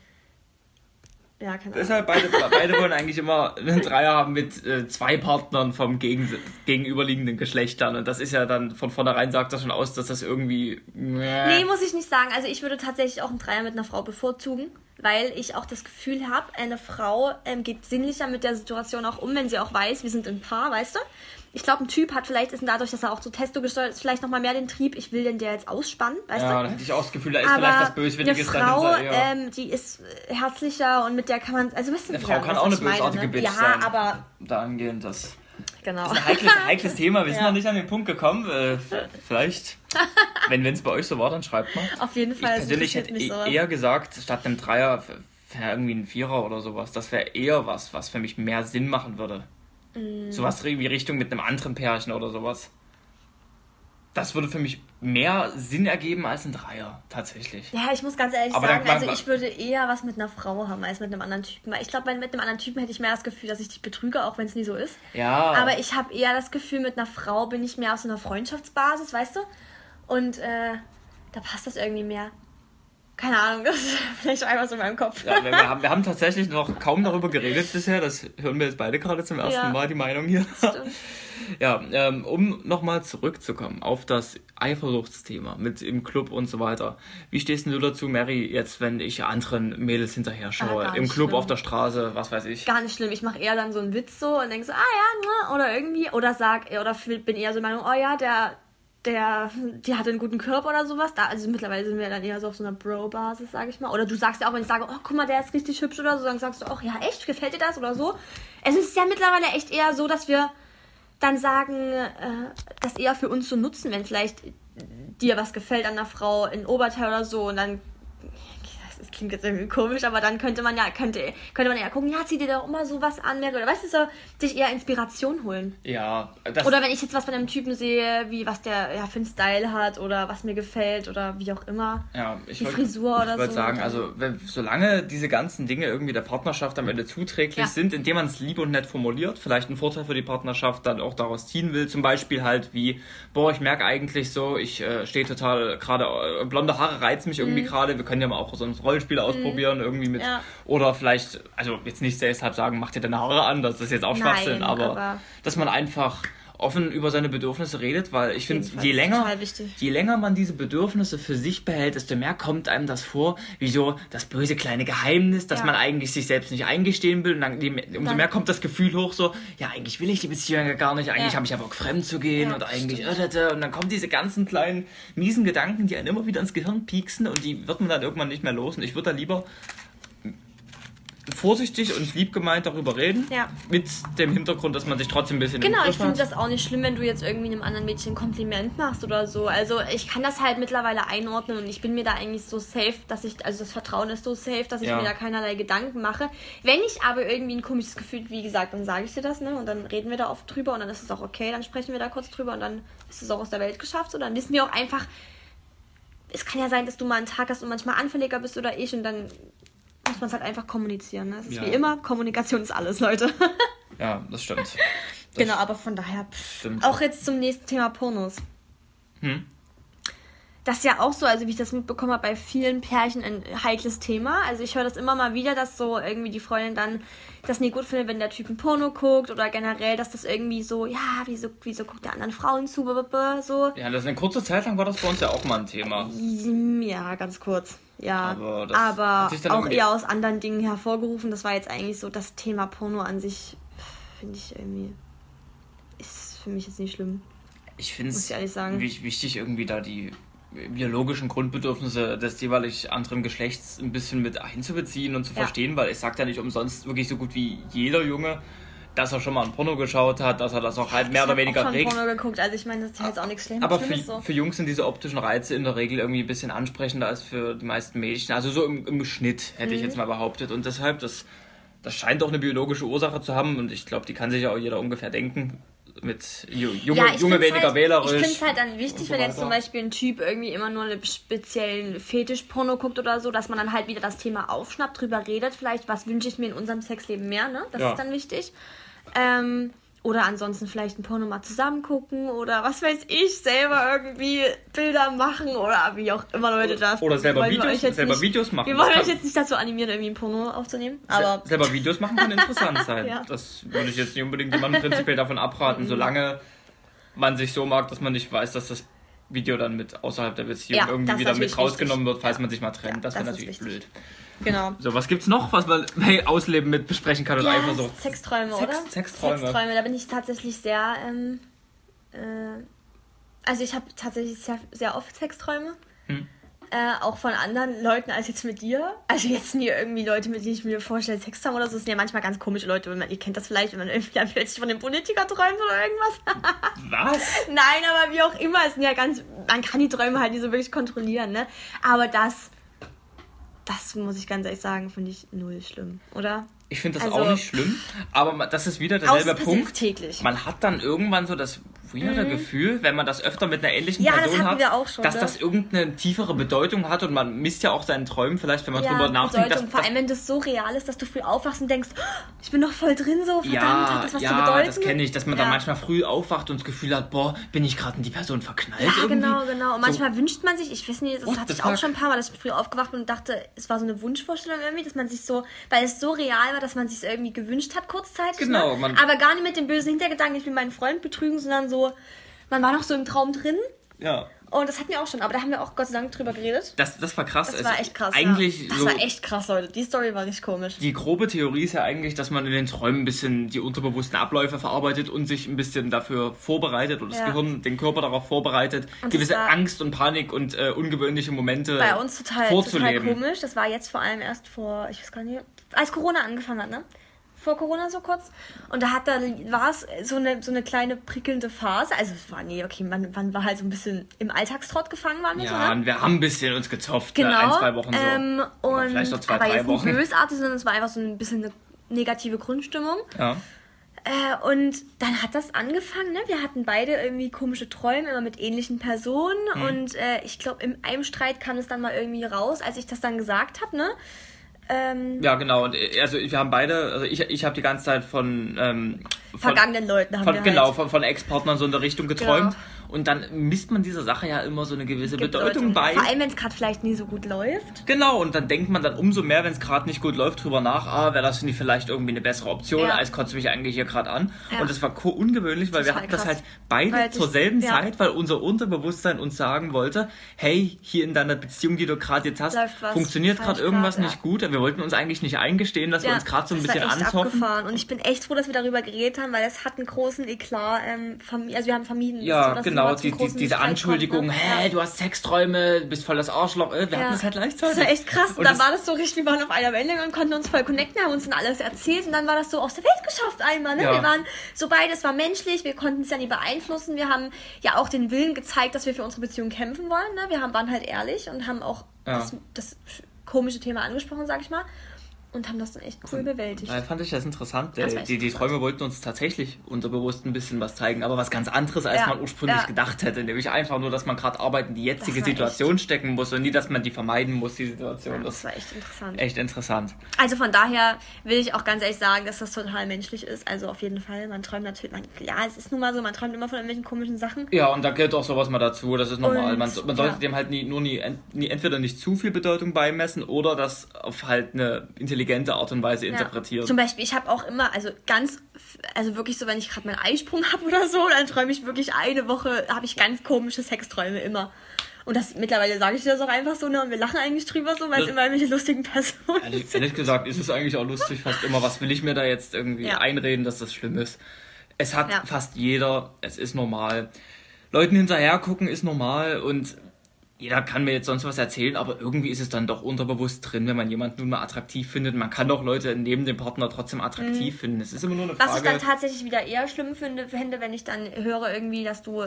ja, keine Ahnung.
Deshalb, beide, beide wollen eigentlich immer einen Dreier haben mit äh, zwei Partnern vom gegen, gegenüberliegenden Geschlechtern. Und das ist ja dann von vornherein sagt das schon aus, dass das irgendwie.
Nee, muss ich nicht sagen. Also ich würde tatsächlich auch einen Dreier mit einer Frau bevorzugen, weil ich auch das Gefühl habe, eine Frau ähm, geht sinnlicher mit der Situation auch um, wenn sie auch weiß, wir sind ein Paar, weißt du? Ich glaube, ein Typ hat vielleicht, ist dadurch, dass er auch so Testo gesteuert ist, vielleicht nochmal mehr den Trieb, ich will den der jetzt ausspannen, weißt
ja,
du?
da hätte ich auch das Gefühl, da ist vielleicht
Aber
was Böswilliges
eine Frau,
dahinter. Ja.
ähm, die ist äh, herzlicher und mit der kann man, also weißt du,
eine
ja,
Frau kann auch eine
ich meine,
bösartige
ne?
Bitch
Ja,
sein.
aber
Dahingehend, das
genau.
ist ein heikles, heikles Thema. Wir sind
Ja.
noch nicht an den Punkt gekommen. Äh, vielleicht, wenn es bei euch so war, dann schreibt mal.
Auf jeden
Ich
Fall. es
persönlich hätte
mich sowas.
eher gesagt, statt einem Dreier wäre irgendwie ein Vierer oder sowas. Das wäre eher was, was für mich mehr Sinn machen würde.
Mm.
Sowas wie Richtung mit einem anderen Pärchen oder sowas. Das würde für mich mehr Sinn ergeben als ein Dreier, tatsächlich.
Ja, ich muss ganz ehrlich
Aber
sagen,
dann-
also ich würde eher was mit einer Frau haben als mit einem anderen Typen. Weil ich glaube, mit einem anderen Typen hätte ich mehr das Gefühl, dass ich dich betrüge, auch wenn es nie so ist.
Ja.
Aber ich habe eher das Gefühl, mit einer Frau bin ich mehr auf so einer Freundschaftsbasis, weißt du? Und äh, da passt das irgendwie mehr. Keine Ahnung, das ist vielleicht einfach so in meinem Kopf.
Ja, wir, haben, wir haben tatsächlich noch kaum darüber geredet bisher. Das hören wir jetzt beide gerade zum ersten
Ja.
Mal, die Meinung hier. Ja, ähm, um nochmal zurückzukommen auf das Eifersuchtsthema mit im Club und so weiter. Wie stehst denn du dazu, Mary, jetzt, wenn ich anderen Mädels hinterher schaue?
Ah,
Im Club,
schlimm.
auf der Straße, was weiß ich.
Gar nicht schlimm. Ich mache eher dann so einen Witz so und denke so, ah ja, ne, oder irgendwie. Oder sag, oder bin eher so der Meinung, oh ja, der, der, die hatte einen guten Körper oder sowas. Da, also mittlerweile sind wir dann eher so auf so einer Bro-Basis, sage ich mal. Oder du sagst ja auch, wenn ich sage, oh, guck mal, der ist richtig hübsch oder so, dann sagst du auch, ja, echt, gefällt dir das oder so. Es ist ja mittlerweile echt eher so, dass wir dann sagen, äh, das eher für uns zu nutzen, wenn vielleicht dir was gefällt an einer Frau in Oberteil oder so und dann klingt jetzt irgendwie komisch, aber dann könnte man ja, könnte, könnte man ja gucken, ja, zieh dir doch immer sowas an, oder weißt du, so, dich eher Inspiration holen.
Ja, das,
Oder wenn ich jetzt was von einem Typen sehe, wie was der ja, für einen Style hat oder was mir gefällt oder wie auch immer.
ja, ich
die
wollt-
Frisur oder
ich
so,
sagen,
dann-
also wenn, solange diese ganzen Dinge irgendwie der Partnerschaft am Ende zuträglich
Ja.
sind, indem man es lieb und nett formuliert, vielleicht einen Vorteil für die Partnerschaft dann auch daraus ziehen will, zum Beispiel halt wie, boah, ich merke eigentlich so, ich äh, stehe total gerade, äh, blonde Haare reizen mich irgendwie gerade, wir können ja mal auch so ein Rollenspiel ausprobieren, irgendwie mit,
Mhm. Ja.
oder vielleicht, also jetzt nicht deshalb sagen, mach dir deine Haare an, das ist jetzt auch
Nein,
Schwachsinn, aber,
aber-
dass man einfach offen über seine Bedürfnisse redet, weil ich finde, je länger, je länger man diese Bedürfnisse für sich behält, desto mehr kommt einem das vor, wie so das böse kleine Geheimnis, dass
Ja.
man eigentlich sich selbst nicht eingestehen will. Und dann, umso
Dann-
mehr kommt das Gefühl hoch, so, ja, eigentlich will ich die Beziehung ja gar nicht, eigentlich
Ja.
habe ich ja Bock, fremd zu gehen
Ja,
und eigentlich,
stimmt.
äh, da, da. und dann kommen diese ganzen kleinen, miesen Gedanken, die einen immer wieder ins Gehirn pieksen und die wird man dann irgendwann nicht mehr los. Und ich würde da lieber vorsichtig und lieb gemeint darüber reden.
Ja.
Mit dem Hintergrund, dass man sich trotzdem ein bisschen
Genau, ich finde das auch nicht schlimm, wenn du jetzt irgendwie einem anderen Mädchen ein Kompliment machst oder so. Also ich kann das halt mittlerweile einordnen und ich bin mir da eigentlich so safe, dass ich, also das Vertrauen ist so safe, dass ich
Ja.
mir da keinerlei Gedanken mache. Wenn ich aber irgendwie ein komisches Gefühl, wie gesagt, dann sage ich dir das, ne? Und dann reden wir da oft drüber und dann ist es auch okay, dann sprechen wir da kurz drüber und dann ist es auch aus der Welt geschafft. So, dann wissen wir auch einfach, es kann ja sein, dass du mal einen Tag hast und manchmal anfälliger bist oder ich und dann muss man es halt einfach kommunizieren. Ne? Es ist
Ja.
wie immer, Kommunikation ist alles, Leute.
Ja, das stimmt. Das
genau, aber von daher, pff,
Stimmt.
auch jetzt zum nächsten Thema Pornos.
Hm?
Das ist ja auch so, also wie ich das mitbekommen habe, bei vielen Pärchen ein heikles Thema. Also ich höre das immer mal wieder, dass so irgendwie die Freundin dann das nie gut findet, wenn der Typ ein Porno guckt oder generell, dass das irgendwie so, ja, wieso, wieso guckt der anderen Frauen zu, so.
Ja, das eine kurze Zeit lang war das bei uns ja auch mal ein Thema.
Ja, ganz kurz. Ja,
Aber
aber, auch eher aus anderen Dingen hervorgerufen. Das war jetzt eigentlich so das Thema Porno an sich, finde ich irgendwie, ist für mich jetzt nicht schlimm.
Ich finde es wichtig, irgendwie da die biologischen Grundbedürfnisse des jeweilig anderen Geschlechts ein bisschen mit einzubeziehen und zu
Ja.
verstehen, weil ich sage ja nicht umsonst wirklich so gut wie jeder Junge, dass er schon mal ein Porno geschaut hat, dass er das auch halt mehr
ich
oder weniger
auch schon
regt.
Porno geguckt, also ich meine, das ist ja jetzt auch nichts Schlimmes.
Aber für,
so.
für Jungs sind diese optischen Reize in der Regel irgendwie ein bisschen ansprechender als für die meisten Mädchen. Also so im, im Schnitt, hätte ich
Mhm.
jetzt mal behauptet. Und deshalb, das, das scheint auch eine biologische Ursache zu haben. Und ich glaube, die kann sich ja auch jeder ungefähr denken. Mit Ju- Junge,
Ja,
Junge weniger
halt,
wählerisch.
Ich finde es halt dann wichtig,
so
wenn jetzt zum. Beispiel ein Typ irgendwie immer nur einen speziellen Fetisch-Porno guckt oder so, dass man dann halt wieder das Thema aufschnappt, drüber redet. Vielleicht, was wünsche ich mir in unserem Sexleben mehr, ne? Das
Ja.
ist dann wichtig. Ähm, oder ansonsten vielleicht ein Porno mal zusammen gucken oder was weiß ich, selber irgendwie Bilder machen oder wie auch immer Leute da.
Oder selber Videos- selber
nicht,
Videos machen.
Wir
Das
wollen euch jetzt nicht dazu animieren, irgendwie ein Porno aufzunehmen. Aber
Se- selber Videos machen kann interessant sein.
Ja.
Das würde ich jetzt nicht unbedingt jemandem prinzipiell davon abraten, solange man sich so mag, dass man nicht weiß, dass das Video dann mit außerhalb der Beziehung
Ja,
irgendwie wieder mit rausgenommen
wichtig.
wird, falls
Ja.
man sich mal trennt.
Ja,
das wäre natürlich
wichtig.
blöd.
genau.
So, was gibt's noch, was man bei Ausleben mit besprechen kann und
Ja,
einfach so?
Sexträume,
Sex-
oder?
Sexträume.
Sexträume, da bin ich tatsächlich sehr. Ähm, äh, also, ich habe tatsächlich sehr, sehr oft Sexträume.
Hm.
Äh, auch von anderen Leuten als jetzt mit dir. Also, jetzt nie irgendwie Leute, mit denen ich mir vorstelle, Sex haben oder so. Das sind ja manchmal ganz komische Leute. wenn Man, ihr kennt das vielleicht, wenn man irgendwie dann plötzlich von dem Politiker träumt oder irgendwas.
Was?
Nein, aber wie auch immer, es sind ja ganz. Man kann die Träume halt nicht so wirklich kontrollieren, ne? Aber das. Das muss ich ganz ehrlich sagen, finde ich null schlimm, oder?
Ich finde das
Also-
auch nicht schlimm, aber das ist wieder derselbe Punkt.
täglich.
Man hat dann irgendwann so das weirde Gefühl, wenn man das öfter mit einer ähnlichen
Ja,
Person hat,
auch schon,
dass
ne?
das irgendeine tiefere Bedeutung hat und man misst ja auch seinen Träumen vielleicht, wenn man drüber nachdenkt, dass.
Vor allem, wenn das so real ist, dass du früh aufwachst und denkst, "Oh, ich bin noch voll drin so, verdammt,
ja,
hat das was zu
ja,
bedeuten?
das kenne ich, dass man
ja.
dann manchmal früh aufwacht und das Gefühl hat, boah, bin ich gerade in die Person verknallt
Ja,
irgendwie?
genau, genau. Und manchmal wünscht man sich, ich weiß nicht, das
What
hatte ich auch
fuck?
schon ein paar Mal, dass ich früh aufgewacht bin und dachte, es war so eine Wunschvorstellung irgendwie, dass man sich so, weil es so real war, dass man sich irgendwie gewünscht hat, kurzzeitig.
Genau,
ne? Aber gar nicht mit dem bösen Hintergedanken, ich will meinen Freund betrügen, sondern so, man war noch so im Traum drin.
Ja.
Und das hatten wir auch schon, aber da haben wir auch Gott sei Dank drüber geredet.
Das, das war krass.
Das
Es-
war echt krass.
Eigentlich
ja. Das
so,
war echt krass, Leute. Die Story war richtig komisch.
Die grobe Theorie ist ja eigentlich, dass man in den Träumen ein bisschen die unterbewussten Abläufe verarbeitet und sich ein bisschen dafür vorbereitet oder das
Ja.
Gehirn den Körper darauf vorbereitet,
Und das
gewisse Angst und Panik und äh, ungewöhnliche Momente
bei uns total, total komisch. Das war jetzt vor allem erst vor, ich weiß gar nicht, als Corona angefangen hat, ne? Vor Corona so kurz. Und da hat da war es so eine, so eine kleine prickelnde Phase. Also es war, nee, okay, man, man war halt so ein bisschen im Alltagstrott gefangen, waren wir so,
ja,
ne?
und wir haben ein bisschen uns gezopft,
Genau.
ne? ein, zwei Wochen so.
Ähm, und,
vielleicht noch zwei,
aber
drei
jetzt
Wochen.
nicht bösartig, sondern es war einfach so ein bisschen eine negative Grundstimmung.
Ja.
Äh, und dann hat das angefangen, ne? Wir hatten beide irgendwie komische Träume, immer mit ähnlichen Personen.
Mhm.
Und äh, ich glaube, in einem Streit kam es dann mal irgendwie raus, als ich das dann gesagt habe, ne? Ähm,
ja, genau. Und äh, also wir haben beide, also ich, ich habe die ganze Zeit von, ähm, von
vergangenen Leuten haben
von,
wir
genau,
halt
von, von Ex-Partnern so in der Richtung geträumt.
Genau.
Und dann misst man dieser Sache ja immer so eine gewisse Bedeutung,
Bedeutung.
bei.
Vor allem, wenn es gerade vielleicht nie so gut läuft.
Genau, und dann denkt man dann umso mehr, wenn es gerade nicht gut läuft, drüber nach, ah, wäre das nicht vielleicht irgendwie eine bessere Option,
Ja.
als kotzt mich eigentlich hier gerade an.
Ja.
Und das war ungewöhnlich, weil wir hatten das
krass.
halt beide
Weil
zur selben
ja.
Zeit, weil unser Unterbewusstsein uns sagen wollte, hey, hier in deiner Beziehung, die du gerade jetzt hast,
was
funktioniert gerade irgendwas
grad,
nicht gut. Wir wollten uns eigentlich nicht eingestehen, dass wir uns gerade so ein
das
bisschen
echt
anzoffen.
abgefahren. Und ich bin echt froh, dass wir darüber geredet haben, weil es hat einen großen Eklat. Ähm, also wir haben vermieden,
Ja, genau. Genau, die, die, diese Anschuldigung, kommt, ne? hä, du hast Sexträume, bist voll das Arschloch, äh, wir ja. hatten das halt gleichzeitig.
Das war echt krass. Und, dann war das so richtig, wir waren auf einer Welle und konnten uns voll connecten, haben uns dann alles erzählt und dann war das so aus der Welt geschafft einmal. Ne? Ja. Wir waren so beides war menschlich, wir konnten es ja nie beeinflussen. Wir haben ja auch den Willen gezeigt, dass wir für unsere Beziehung kämpfen wollen. Ne? Wir haben, waren halt ehrlich und haben auch das, das komische Thema angesprochen, sag ich mal und haben das dann echt cool bewältigt.
Da fand ich das interessant. Das die, die Träume wollten uns tatsächlich unterbewusst ein bisschen was zeigen, aber was ganz anderes, als ja, man ursprünglich ja. gedacht hätte. Nämlich einfach nur, dass man gerade arbeiten in die jetzige Situation echt. stecken muss und nie, dass man die vermeiden muss, die Situation. Ja,
das, das war echt interessant.
Echt interessant.
Also von daher will ich auch ganz ehrlich sagen, dass das total menschlich ist. Also auf jeden Fall, man träumt natürlich, man, ja, es ist nun mal so, man träumt immer von irgendwelchen komischen Sachen.
Ja, und da gehört auch sowas mal dazu, das ist normal. Und, man, man sollte dem halt nie, nur nie, nie, entweder nicht zu viel Bedeutung beimessen oder das auf halt eine intelligente Art und Weise interpretiert.
Zum Beispiel, ich habe auch immer, also ganz, also wirklich so, wenn ich gerade meinen Eisprung habe oder so, dann träume ich wirklich eine Woche, habe ich ganz komische Sexträume immer. Und das mittlerweile sage ich das auch einfach so, ne? Und wir lachen eigentlich drüber so, weil es immer irgendwelche lustigen Personen
ehrlich, sind. Ehrlich gesagt ist es eigentlich auch lustig fast immer. Was will ich mir da jetzt irgendwie ja. einreden, dass das schlimm ist? Es hat ja. fast jeder, es ist normal. Leuten hinterher gucken ist normal und jeder kann mir jetzt sonst was erzählen, aber irgendwie ist es dann doch unterbewusst drin, wenn man jemanden nun mal attraktiv findet. Man kann doch Leute neben dem Partner trotzdem attraktiv mhm. finden. Es ist immer nur eine
Frage. Was ich dann tatsächlich wieder eher schlimm finde, finde, wenn ich dann höre irgendwie, dass du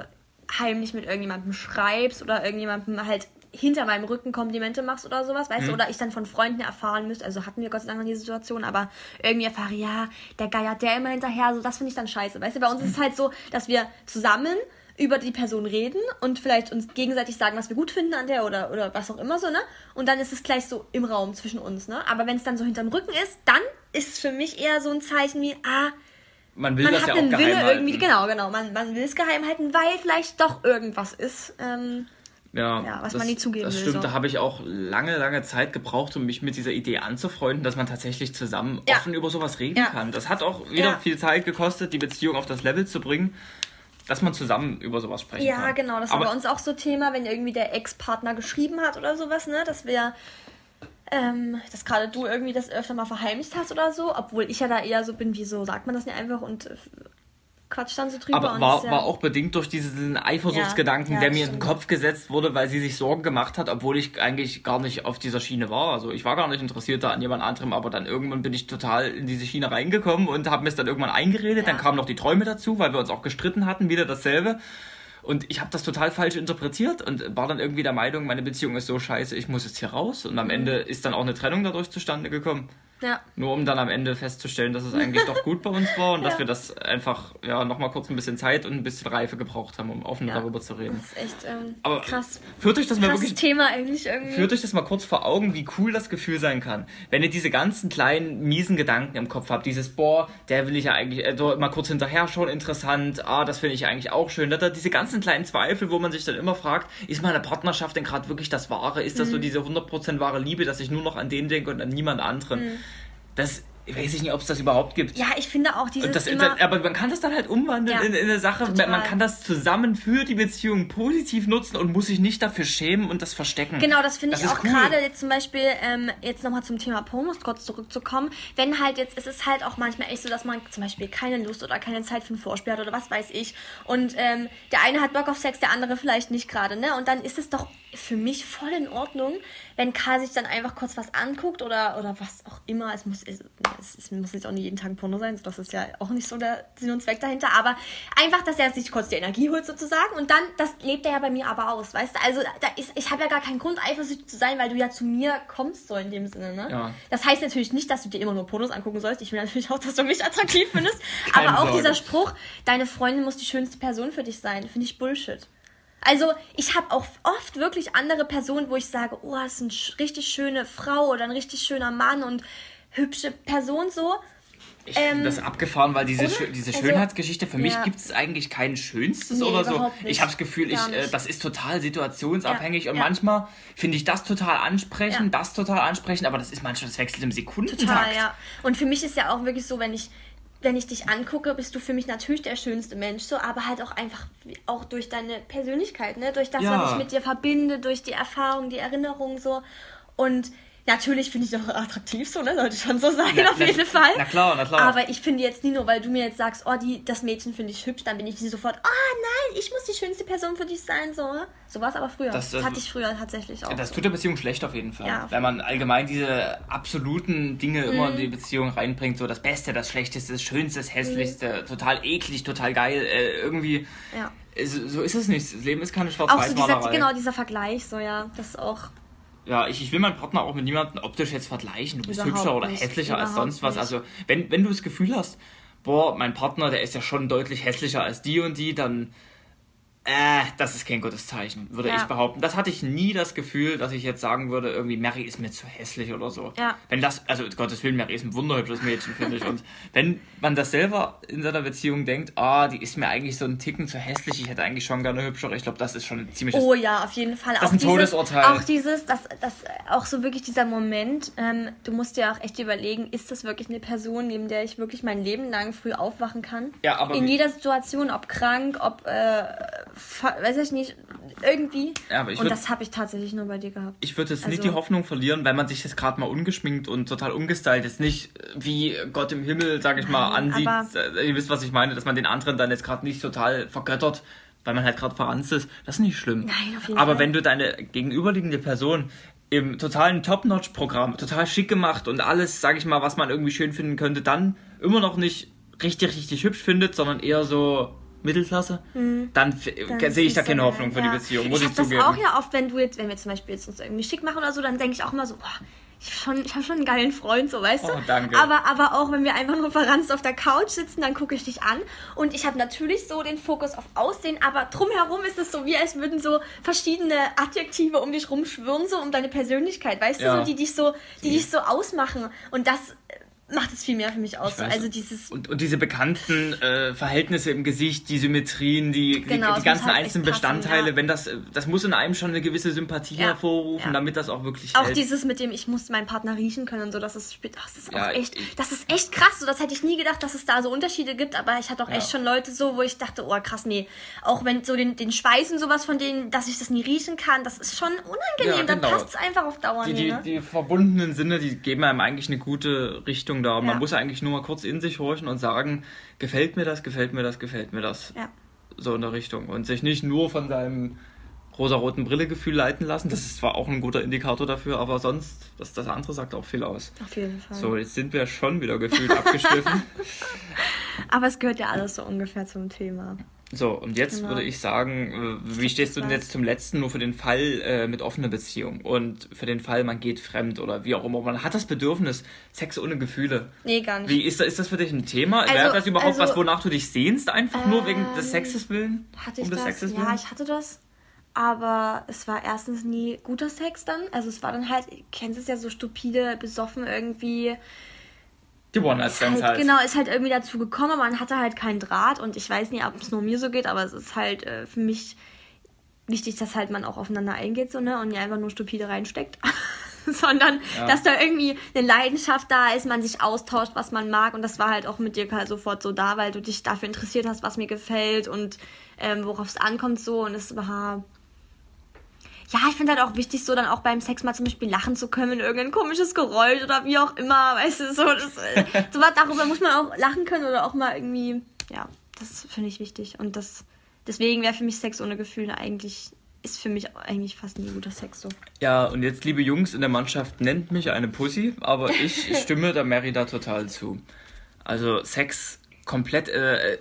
heimlich mit irgendjemandem schreibst oder irgendjemandem halt hinter meinem Rücken Komplimente machst oder sowas, weißt mhm. du, oder ich dann von Freunden erfahren müsste, also hatten wir Gott sei Dank noch die Situation, aber irgendwie erfahre, ja, der geiert der immer hinterher, so das finde ich dann scheiße, weißt du, bei uns ist es halt so, dass wir zusammen über die Person reden und vielleicht uns gegenseitig sagen, was wir gut finden an der oder, oder was auch immer so, ne? Und dann ist es gleich so im Raum zwischen uns, ne? Aber wenn es dann so hinterm Rücken ist, dann ist es für mich eher so ein Zeichen wie, ah,
man will man das hat ja einen auch Wille irgendwie,
genau, genau, man, man will es geheim halten, weil vielleicht doch irgendwas ist. Ähm,
ja, ja, was das, man nie zugeben das will. Das stimmt, so. da habe ich auch lange, lange Zeit gebraucht, um mich mit dieser Idee anzufreunden, dass man tatsächlich zusammen ja. offen über sowas reden ja. kann. Das hat auch wieder viel Zeit gekostet, die Beziehung auf das Level zu bringen dass man zusammen über sowas sprechen
ja,
kann.
Ja, genau, das war bei uns auch so Thema, wenn irgendwie der Ex-Partner geschrieben hat oder sowas, ne, dass wir, ähm, dass gerade du irgendwie das öfter mal verheimlicht hast oder so, obwohl ich ja da eher so bin, wie so sagt man das nicht einfach und äh, Quatsch dann so drüber.
Aber war, ja war auch bedingt durch diesen Eifersuchtsgedanken, ja, ja, der mir in den Kopf gesetzt wurde, weil sie sich Sorgen gemacht hat, obwohl ich eigentlich gar nicht auf dieser Schiene war. Also ich war gar nicht interessiert da an jemand anderem, aber dann irgendwann bin ich total in diese Schiene reingekommen und habe mir es dann irgendwann eingeredet. Dann kamen noch die Träume dazu, weil wir uns auch gestritten hatten, wieder dasselbe. Und ich habe das total falsch interpretiert und war dann irgendwie der Meinung, meine Beziehung ist so scheiße, ich muss jetzt hier raus. Und am mhm. Ende ist dann auch eine Trennung dadurch zustande gekommen. Ja. Nur um dann am Ende festzustellen, dass es eigentlich doch gut bei uns war und ja. dass wir das einfach ja nochmal kurz ein bisschen Zeit und ein bisschen Reife gebraucht haben, um offen ja. darüber zu reden.
Das ist echt ähm, Aber krass.
Führt euch das mal wirklich.
Thema eigentlich irgendwie.
Führt euch das mal kurz vor Augen, wie cool das Gefühl sein kann. Wenn ihr diese ganzen kleinen, miesen Gedanken im Kopf habt, dieses, boah, der will ich ja eigentlich, äh, mal kurz hinterher schon interessant, ah, das finde ich eigentlich auch schön. Da, diese ganzen kleinen Zweifel, wo man sich dann immer fragt, ist meine Partnerschaft denn gerade wirklich das Wahre? Ist das mhm. so diese 100% wahre Liebe, dass ich nur noch an den denke und an niemand anderen? Mhm das weiß ich nicht, ob es das überhaupt gibt.
Ja, ich finde auch dieses.
Das, immer, aber man kann das dann halt umwandeln ja, in, in, eine Sache. Total. Man kann das zusammen für die Beziehung positiv nutzen und muss sich nicht dafür schämen und das verstecken.
Genau, das finde ich auch cool. gerade jetzt zum Beispiel, ähm, jetzt nochmal zum Thema Pornos kurz zurückzukommen. Wenn halt jetzt, es ist halt auch manchmal echt so, dass man zum Beispiel keine Lust oder keine Zeit für ein Vorspiel hat oder was weiß ich. Und ähm, der eine hat Bock auf Sex, der andere vielleicht nicht gerade, ne? Und dann ist es doch für mich voll in Ordnung, wenn Karl sich dann einfach kurz was anguckt oder, oder was auch immer. Es muss, es, es muss jetzt auch nicht jeden Tag ein Porno sein, das ist ja auch nicht so der Sinn und Zweck dahinter. Aber einfach, dass er sich kurz die Energie holt sozusagen und dann, das lebt er ja bei mir aber aus, weißt du? Also da ist, ich habe ja gar keinen Grund, eifersüchtig zu sein, weil du ja zu mir kommst so in dem Sinne, ne? Ja. Das heißt natürlich nicht, dass du dir immer nur Pornos angucken sollst. Ich will natürlich auch, dass du mich attraktiv findest. aber auch Sorge. dieser Spruch, deine Freundin muss die schönste Person für dich sein, finde ich Bullshit. Also ich habe auch oft wirklich andere Personen, wo ich sage, oh, das ist eine richtig schöne Frau oder ein richtig schöner Mann und hübsche Person so.
Ich ähm, das abgefahren, weil diese, Schö diese also, Schönheitsgeschichte, für mich ja. gibt es eigentlich kein Schönstes nee, oder so. Ich habe das Gefühl, ich, äh, das ist total situationsabhängig ja, und ja. manchmal finde ich das total ansprechend, das total ansprechend, aber das ist manchmal, das wechselt im Sekundentakt. Total, ja.
Und für mich ist ja auch wirklich so, wenn ich wenn ich dich angucke, bist du für mich natürlich der schönste Mensch, so, aber halt auch einfach auch durch deine Persönlichkeit, ne? Durch das, ja. was ich mit dir verbinde, durch die Erfahrung, die Erinnerung so. Und Natürlich finde ich doch attraktiv so, ne? Sollte schon so sein, na, auf jeden Fall.
Na klar, na klar.
Aber ich finde jetzt nie nur, weil du mir jetzt sagst, oh, die, das Mädchen finde ich hübsch, dann bin ich sofort, oh nein, ich muss die schönste Person für dich sein, so. So war es aber früher. Das, das, hatte ich früher tatsächlich auch.
Das tut der Beziehung schlecht auf jeden Fall. Ja. Wenn man allgemein diese absoluten Dinge mhm. immer in die Beziehung reinbringt, so das Beste, das Schlechteste, das Schönste, das Hässlichste, mhm. total eklig, total geil, äh, irgendwie. Ja. So ist es nicht. Das Leben ist keine schwarz weiß
Auch so genau, dieser Vergleich, so ja, das ist auch
ja, ich, ich will meinen Partner auch mit niemandem optisch jetzt vergleichen. Du bist Überhaupt hübscher oder nicht. hässlicher Überhaupt als sonst was. Nicht. Also, wenn, wenn du das Gefühl hast, boah, mein Partner, der ist ja schon deutlich hässlicher als die und die, dann äh, das ist kein gutes Zeichen, würde ja. ich behaupten. Das hatte ich nie das Gefühl, dass ich jetzt sagen würde, irgendwie Mary ist mir zu hässlich oder so. Ja. Wenn das, also Gottes Willen, Mary ist ein wunderhübsches Mädchen, finde ich. Und wenn man das selber in seiner Beziehung denkt, ah, die ist mir eigentlich so ein Ticken zu hässlich, ich hätte eigentlich schon gerne hübscher, ich glaube, das ist schon ein ziemliches...
Oh ja, auf jeden Fall.
Das ist ein dieses, Todesurteil.
Auch dieses, das, das, auch so wirklich dieser Moment, ähm, du musst dir auch echt überlegen, ist das wirklich eine Person, neben der ich wirklich mein Leben lang früh aufwachen kann?
Ja, aber...
In jeder Situation, ob krank, ob... Äh, weiß ich nicht, irgendwie. Ja, und würd, das habe ich tatsächlich nur bei dir gehabt.
Ich würde jetzt also, nicht die Hoffnung verlieren, wenn man sich jetzt gerade mal ungeschminkt und total umgestylt ist, nicht wie Gott im Himmel, sage ich mal, ansieht. Aber, äh, ihr wisst, was ich meine, dass man den anderen dann jetzt gerade nicht total vergöttert, weil man halt gerade verranzt ist. Das ist nicht schlimm.
Nein, auf jeden
Aber
Fall.
wenn du deine gegenüberliegende Person im totalen Top-Notch-Programm, total schick gemacht und alles, sage ich mal, was man irgendwie schön finden könnte, dann immer noch nicht richtig, richtig hübsch findet, sondern eher so Mittelklasse, mhm. dann, dann sehe ich da keine Hoffnung für ja. die Beziehung, muss ich, ich zugeben.
das auch ja oft, wenn du jetzt, wenn wir zum Beispiel jetzt uns irgendwie schick machen oder so, dann denke ich auch immer so, boah, ich habe schon, hab schon einen geilen Freund, so weißt
oh,
du.
Danke.
Aber, aber auch wenn wir einfach nur verranzt auf der Couch sitzen, dann gucke ich dich an. Und ich habe natürlich so den Fokus auf Aussehen, aber drumherum ist es so, wie als würden so verschiedene Adjektive um dich rumschwirren, so um deine Persönlichkeit, weißt ja. du, so, die dich so, die dich so ausmachen. Und das macht es viel mehr für mich aus. Also dieses
und, und diese bekannten äh, Verhältnisse im Gesicht, die Symmetrien, die, genau, die, die ganzen halt einzelnen Bestandteile, ja. wenn das das muss in einem schon eine gewisse Sympathie ja, hervorrufen, ja. damit das auch wirklich
Auch hält. dieses mit dem ich muss meinen Partner riechen können und so, das ist das ist auch echt das ist echt krass, so das hätte ich nie gedacht, dass es da so Unterschiede gibt, aber ich hatte auch echt schon Leute so, wo ich dachte, oh krass, nee, auch wenn so den den Schweiß und sowas von denen, dass ich das nie riechen kann, das ist schon unangenehm, genau. dann passt es einfach auf Dauer
die,
nie,
ne? die verbundenen Sinne, die geben einem eigentlich eine gute Richtung Richtung da. Und ja. man muss eigentlich nur mal kurz in sich horchen und sagen, gefällt mir das, gefällt mir das, gefällt mir das.
Ja.
So in der Richtung. Und sich nicht nur von seinem rosa-roten Brillegefühl leiten lassen. Das ist zwar auch ein guter Indikator dafür, aber sonst, das, das andere sagt auch viel aus.
Auf jeden Fall.
So, jetzt sind wir schon wieder gefühlt abgeschliffen.
aber es gehört ja alles so ungefähr zum Thema.
So, und jetzt genau. würde ich sagen, äh, wie stehst du denn jetzt zum letzten nur für den Fall äh, mit offener Beziehung und für den Fall, man geht fremd oder wie auch immer. Man hat das Bedürfnis, Sex ohne Gefühle.
Nee, gar nicht.
Wie ist, ist das für dich ein Thema? Also, Wäre das überhaupt also, was, wonach du dich sehnst, einfach ähm, nur wegen des ähm, Sexes willen?
Hatte ich um das? Sexes ja, ich hatte das. Aber es war erstens nie guter Sex dann. Also es war dann halt, kennst es ja so stupide, besoffen irgendwie
die One-Night-Stands
halt, halt, Genau, ist halt irgendwie dazu gekommen, aber man hatte halt keinen Draht und ich weiß nicht, ob es nur mir so geht, aber es ist halt äh, für mich wichtig, dass halt man auch aufeinander eingeht so, ne, und nicht einfach nur stupide reinsteckt. sondern ja. dass da irgendwie eine Leidenschaft da ist, man sich austauscht, was man mag und das war halt auch mit dir halt sofort so da, weil du dich dafür interessiert hast, was mir gefällt und ähm, worauf es ankommt so und es war ja, ich finde halt auch wichtig, so dann auch beim Sex mal zum Beispiel lachen zu können, irgendein komisches Geräusch oder wie auch immer, weißt du, so, das, äh, so was, darüber muss man auch lachen können oder auch mal irgendwie, ja, das finde ich wichtig und das, deswegen wäre für mich Sex ohne Gefühle eigentlich, ist für mich eigentlich fast nie guter Sex so.
Ja, und jetzt, liebe Jungs in der Mannschaft, nennt mich eine Pussy, aber ich stimme der Mary da total zu. Also Sex komplett, äh, äh,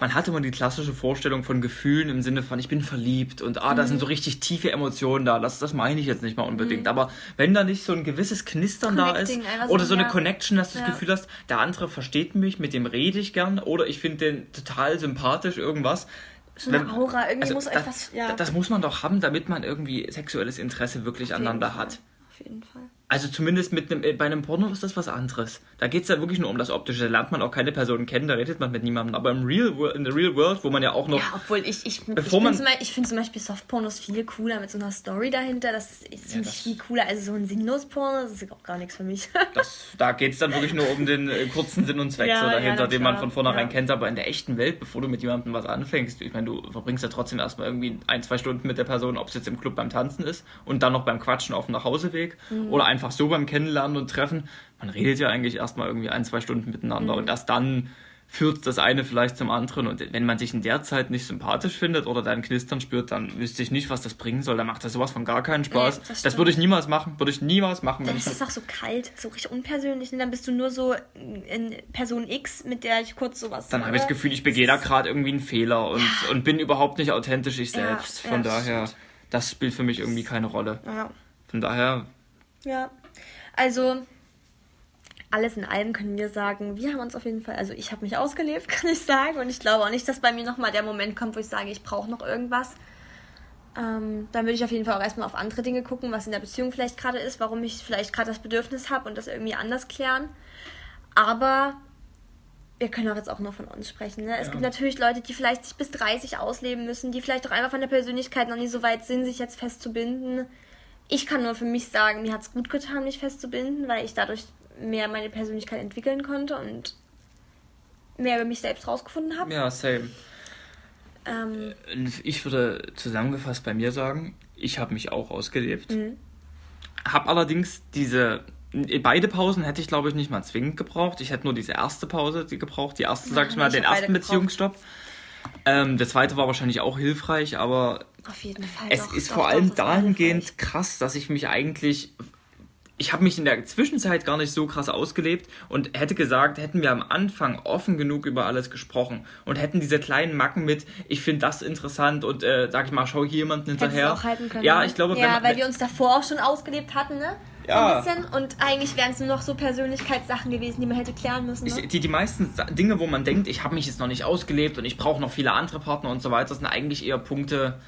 man hatte immer die klassische Vorstellung von Gefühlen im Sinne von, ich bin verliebt und ah, da mhm. sind so richtig tiefe Emotionen da. Das, das meine ich jetzt nicht mal unbedingt. Mhm. Aber wenn da nicht so ein gewisses Knistern da ist oder so eine ja. Connection, dass du ja. das Gefühl hast, der andere versteht mich, mit dem rede ich gern oder ich finde den total sympathisch, irgendwas.
So eine Aura, irgendwie also muss das, etwas,
ja. Das muss man doch haben, damit man irgendwie sexuelles Interesse wirklich Auf aneinander hat.
Auf jeden Fall.
Also zumindest mit einem, äh, bei einem Porno ist das was anderes. Da geht es ja wirklich nur um das Optische. Da lernt man auch keine Personen kennen, da redet man mit niemandem. Aber im Real in the Real World, wo man ja auch noch. Ja,
obwohl ich, ich, bevor ich, man, ich finde zum Beispiel Softpornos viel cooler mit so einer Story dahinter. Das ist ja, viel cooler. Also so ein sinnlos Porno, das ist auch gar nichts für mich.
das, da geht es dann wirklich nur um den äh, kurzen Sinn und Zweck ja, so dahinter, ja, den man von vornherein kennt. Aber in der echten Welt, bevor du mit jemandem was anfängst, ich meine, du verbringst ja trotzdem erstmal irgendwie ein, zwei Stunden mit der Person, ob es jetzt im Club beim Tanzen ist und dann noch beim Quatschen auf dem Nachhauseweg mhm. oder einfach einfach so beim Kennenlernen und Treffen, man redet ja eigentlich erstmal irgendwie ein, zwei Stunden miteinander mhm. und erst dann führt das eine vielleicht zum anderen. Und wenn man sich in der Zeit nicht sympathisch findet oder dein Knistern spürt, dann wüsste ich nicht, was das bringen soll. Dann macht das sowas von gar keinen Spaß. Nee, das, das, würde ich niemals machen. Würde ich niemals machen.
Dann ist es auch so kalt, so richtig unpersönlich. Und dann bist du nur so in Person X, mit der ich kurz sowas.
Dann habe ich das Gefühl, ich begehe da gerade irgendwie einen Fehler und, ja. und bin überhaupt nicht authentisch ich selbst. Ja, von ja, daher, das, das spielt für mich irgendwie keine Rolle. Von daher.
Ja. Also, alles in allem können wir sagen, wir haben uns auf jeden Fall, also ich habe mich ausgelebt, kann ich sagen. Und ich glaube auch nicht, dass bei mir nochmal der Moment kommt, wo ich sage, ich brauche noch irgendwas. Ähm, dann würde ich auf jeden Fall auch erstmal auf andere Dinge gucken, was in der Beziehung vielleicht gerade ist, warum ich vielleicht gerade das Bedürfnis habe und das irgendwie anders klären. Aber wir können auch jetzt auch nur von uns sprechen. Ne? Es ja. gibt natürlich Leute, die vielleicht sich bis 30 ausleben müssen, die vielleicht auch einfach von der Persönlichkeit noch nicht so weit sind, sich jetzt festzubinden. Ich kann nur für mich sagen, mir hat es gut getan, mich festzubinden, weil ich dadurch mehr meine Persönlichkeit entwickeln konnte und mehr über mich selbst rausgefunden habe.
Ja, same. Ähm, ich würde zusammengefasst bei mir sagen, ich habe mich auch ausgelebt. Mhm. Habe allerdings diese beide Pausen hätte ich glaube ich nicht mal zwingend gebraucht. Ich hätte nur diese erste Pause gebraucht, die erste, sag ich mal, ich den ersten Beziehungsstopp. Ähm, der zweite war wahrscheinlich auch hilfreich, aber
Auf jeden Fall
es doch, ist doch, vor allem dahingehend krass, dass ich mich eigentlich ich habe mich in der Zwischenzeit gar nicht so krass ausgelebt und hätte gesagt, hätten wir am Anfang offen genug über alles gesprochen und hätten diese kleinen Macken mit, ich finde das interessant und äh, sag ich mal, schau hier jemanden hinterher.
Auch halten können,
ja, ne? ich glaube,
ja, wenn, weil wir uns davor auch schon ausgelebt hatten, ne? Ja. So ein bisschen. Und eigentlich wären es nur noch so Persönlichkeitssachen gewesen, die man hätte klären müssen. Ne?
Ich, die, die meisten Dinge, wo man denkt, ich habe mich jetzt noch nicht ausgelebt und ich brauche noch viele andere Partner und so weiter, sind eigentlich eher Punkte,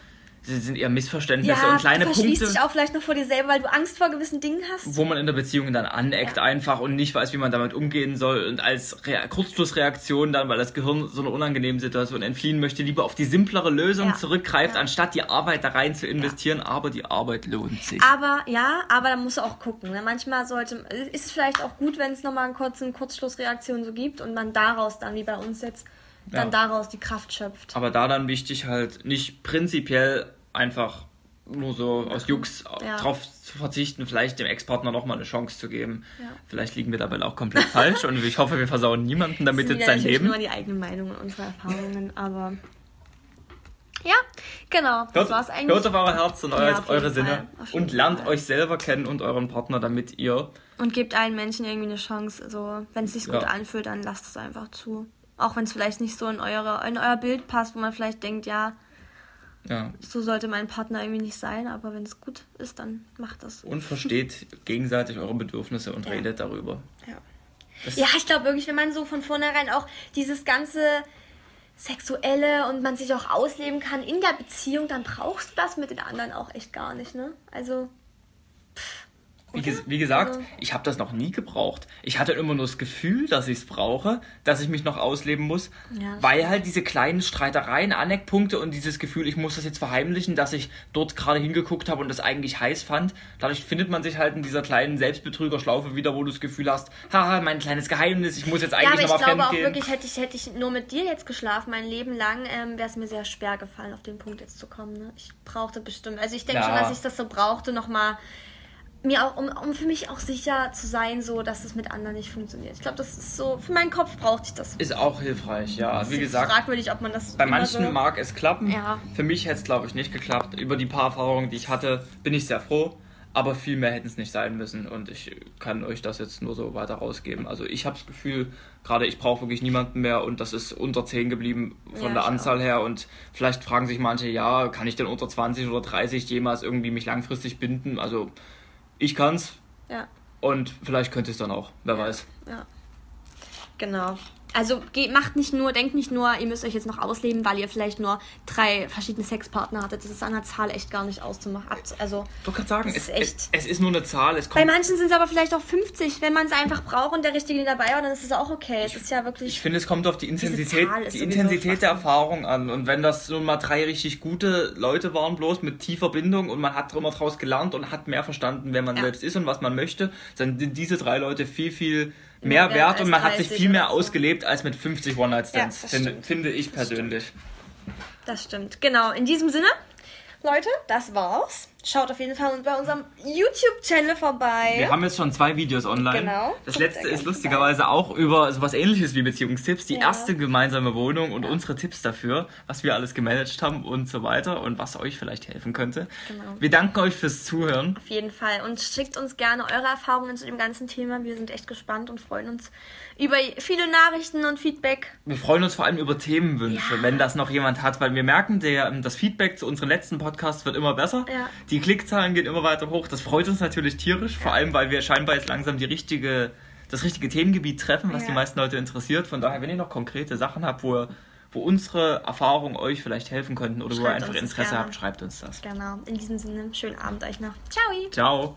Sie sind eher Missverständnisse
ja,
und kleine
du
Punkte.
dich auch vielleicht noch vor dir selber, weil du Angst vor gewissen Dingen hast.
Wo man in der Beziehung dann aneckt ja. einfach und nicht weiß, wie man damit umgehen soll und als Re Kurzschlussreaktion dann, weil das Gehirn so eine unangenehme Situation entfliehen möchte, lieber auf die simplere Lösung ja. zurückgreift, anstatt die Arbeit da rein zu investieren. Aber die Arbeit lohnt sich.
Aber ja, aber da musst du auch gucken. Ne? Manchmal sollte, ist es vielleicht auch gut, wenn es nochmal eine kurze Kurzschlussreaktion so gibt und man daraus dann, wie bei uns jetzt, dann ja. daraus die Kraft schöpft.
Aber da dann wichtig halt nicht prinzipiell einfach nur so aus Jux ja. drauf zu verzichten, vielleicht dem Ex-Partner nochmal eine Chance zu geben. Ja. Vielleicht liegen wir dabei auch komplett falsch und ich hoffe, wir versauen niemanden damit jetzt sein Leben.
nur die eigenen Meinungen und unsere Erfahrungen, aber ja, genau. Das hört, war's eigentlich.
Hört auf euer Herz und ja, eure Sinne und lernt Fall. euch selber kennen und euren Partner, damit ihr
und gebt allen Menschen irgendwie eine Chance. Also, wenn es sich gut anfühlt, dann lasst es einfach zu. Auch wenn es vielleicht nicht so in, eure, in euer Bild passt, wo man vielleicht denkt, ja, ja. So sollte mein Partner irgendwie nicht sein, aber wenn es gut ist, dann macht das.
Und versteht gegenseitig eure Bedürfnisse und ja. redet darüber.
Ja, ja ich glaube wirklich, wenn man so von vornherein auch dieses ganze Sexuelle und man sich auch ausleben kann in der Beziehung, dann brauchst du das mit den anderen auch echt gar nicht, ne? Also.
Wie, ges wie, gesagt, also. ich habe das noch nie gebraucht. Ich hatte immer nur das Gefühl, dass ich es brauche, dass ich mich noch ausleben muss, ja, weil halt diese kleinen Streitereien, Aneckpunkte und dieses Gefühl, ich muss das jetzt verheimlichen, dass ich dort gerade hingeguckt habe und das eigentlich heiß fand. Dadurch findet man sich halt in dieser kleinen Selbstbetrügerschlaufe wieder, wo du das Gefühl hast, haha, mein kleines Geheimnis, ich muss jetzt eigentlich ja, aber
gehen. Ich glaube auch wirklich, hätte ich, hätte ich nur mit dir jetzt geschlafen, mein Leben lang, ähm, wäre es mir sehr schwer gefallen, auf den Punkt jetzt zu kommen. Ne? Ich brauchte bestimmt, also ich denke ja. schon, dass ich das so brauchte, nochmal mir auch, um, um für mich auch sicher zu sein, so dass es mit anderen nicht funktioniert. Ich glaube, das ist so, für meinen Kopf brauchte ich das.
Ist auch hilfreich, ja. Wie gesagt,
fragwürdig, ob man das.
Bei manchen so mag es klappen. Ja. Für mich hätte es, glaube ich, nicht geklappt. Über die paar Erfahrungen, die ich hatte, bin ich sehr froh. Aber viel mehr hätten es nicht sein müssen und ich kann euch das jetzt nur so weiter rausgeben. Also ich habe das Gefühl, gerade ich brauche wirklich niemanden mehr und das ist unter 10 geblieben von ja, der Anzahl auch. her und vielleicht fragen sich manche, ja, kann ich denn unter 20 oder 30 jemals irgendwie mich langfristig binden? Also ich kann's.
Ja.
Und vielleicht könnte es dann auch, wer
ja.
weiß.
Ja. Genau. Also geht, macht nicht nur, denkt nicht nur, ihr müsst euch jetzt noch ausleben, weil ihr vielleicht nur drei verschiedene Sexpartner hattet. Das ist an der Zahl echt gar nicht auszumachen. Also,
ich wollte gerade sagen, es, echt, es, ist nur eine Zahl. Es
bei manchen sind es aber vielleicht auch 50. Wenn man es einfach braucht und der Richtige dabei war, dann ist es auch okay. Es ist ja wirklich.
Ich finde, es kommt auf die Intensität, die Intensität der Erfahrung an. Und wenn das nun mal drei richtig gute Leute waren, bloß mit tiefer Bindung und man hat immer draus gelernt und hat mehr verstanden, wer man ja. selbst ist und was man möchte, dann sind diese drei Leute viel, viel mehr wert und man hat sich viel mehr so. ausgelebt als mit 50 One-Night-Stands, ja, finde, finde ich persönlich.
Das stimmt, genau. In diesem Sinne, Leute, das war's. Schaut auf jeden Fall bei unserem YouTube-Channel vorbei.
Wir haben jetzt schon zwei Videos online. Genau. Das letzte ist lustigerweise vorbei. auch über sowas ähnliches wie Beziehungstipps, die ja. erste gemeinsame Wohnung und ja. unsere Tipps dafür, was wir alles gemanagt haben und so weiter und was euch vielleicht helfen könnte. Genau. Wir danken euch fürs Zuhören.
Auf jeden Fall und schickt uns gerne eure Erfahrungen zu dem ganzen Thema. Wir sind echt gespannt und freuen uns über viele Nachrichten und Feedback.
Wir freuen uns vor allem über Themenwünsche, ja. wenn das noch jemand hat, weil wir merken, der, das Feedback zu unseren letzten Podcasts wird immer besser. Ja. Die Klickzahlen gehen immer weiter hoch. Das freut uns natürlich tierisch, vor allem, weil wir scheinbar jetzt langsam die richtige, das richtige Themengebiet treffen, was ja. die meisten Leute interessiert. Von daher, wenn ihr noch konkrete Sachen habt, wo ihr wo unsere Erfahrungen euch vielleicht helfen könnten oder schreibt wo ihr einfach Interesse habt, schreibt uns das.
Genau. In diesem Sinne, schönen Abend euch noch. Ciao.
Ciao.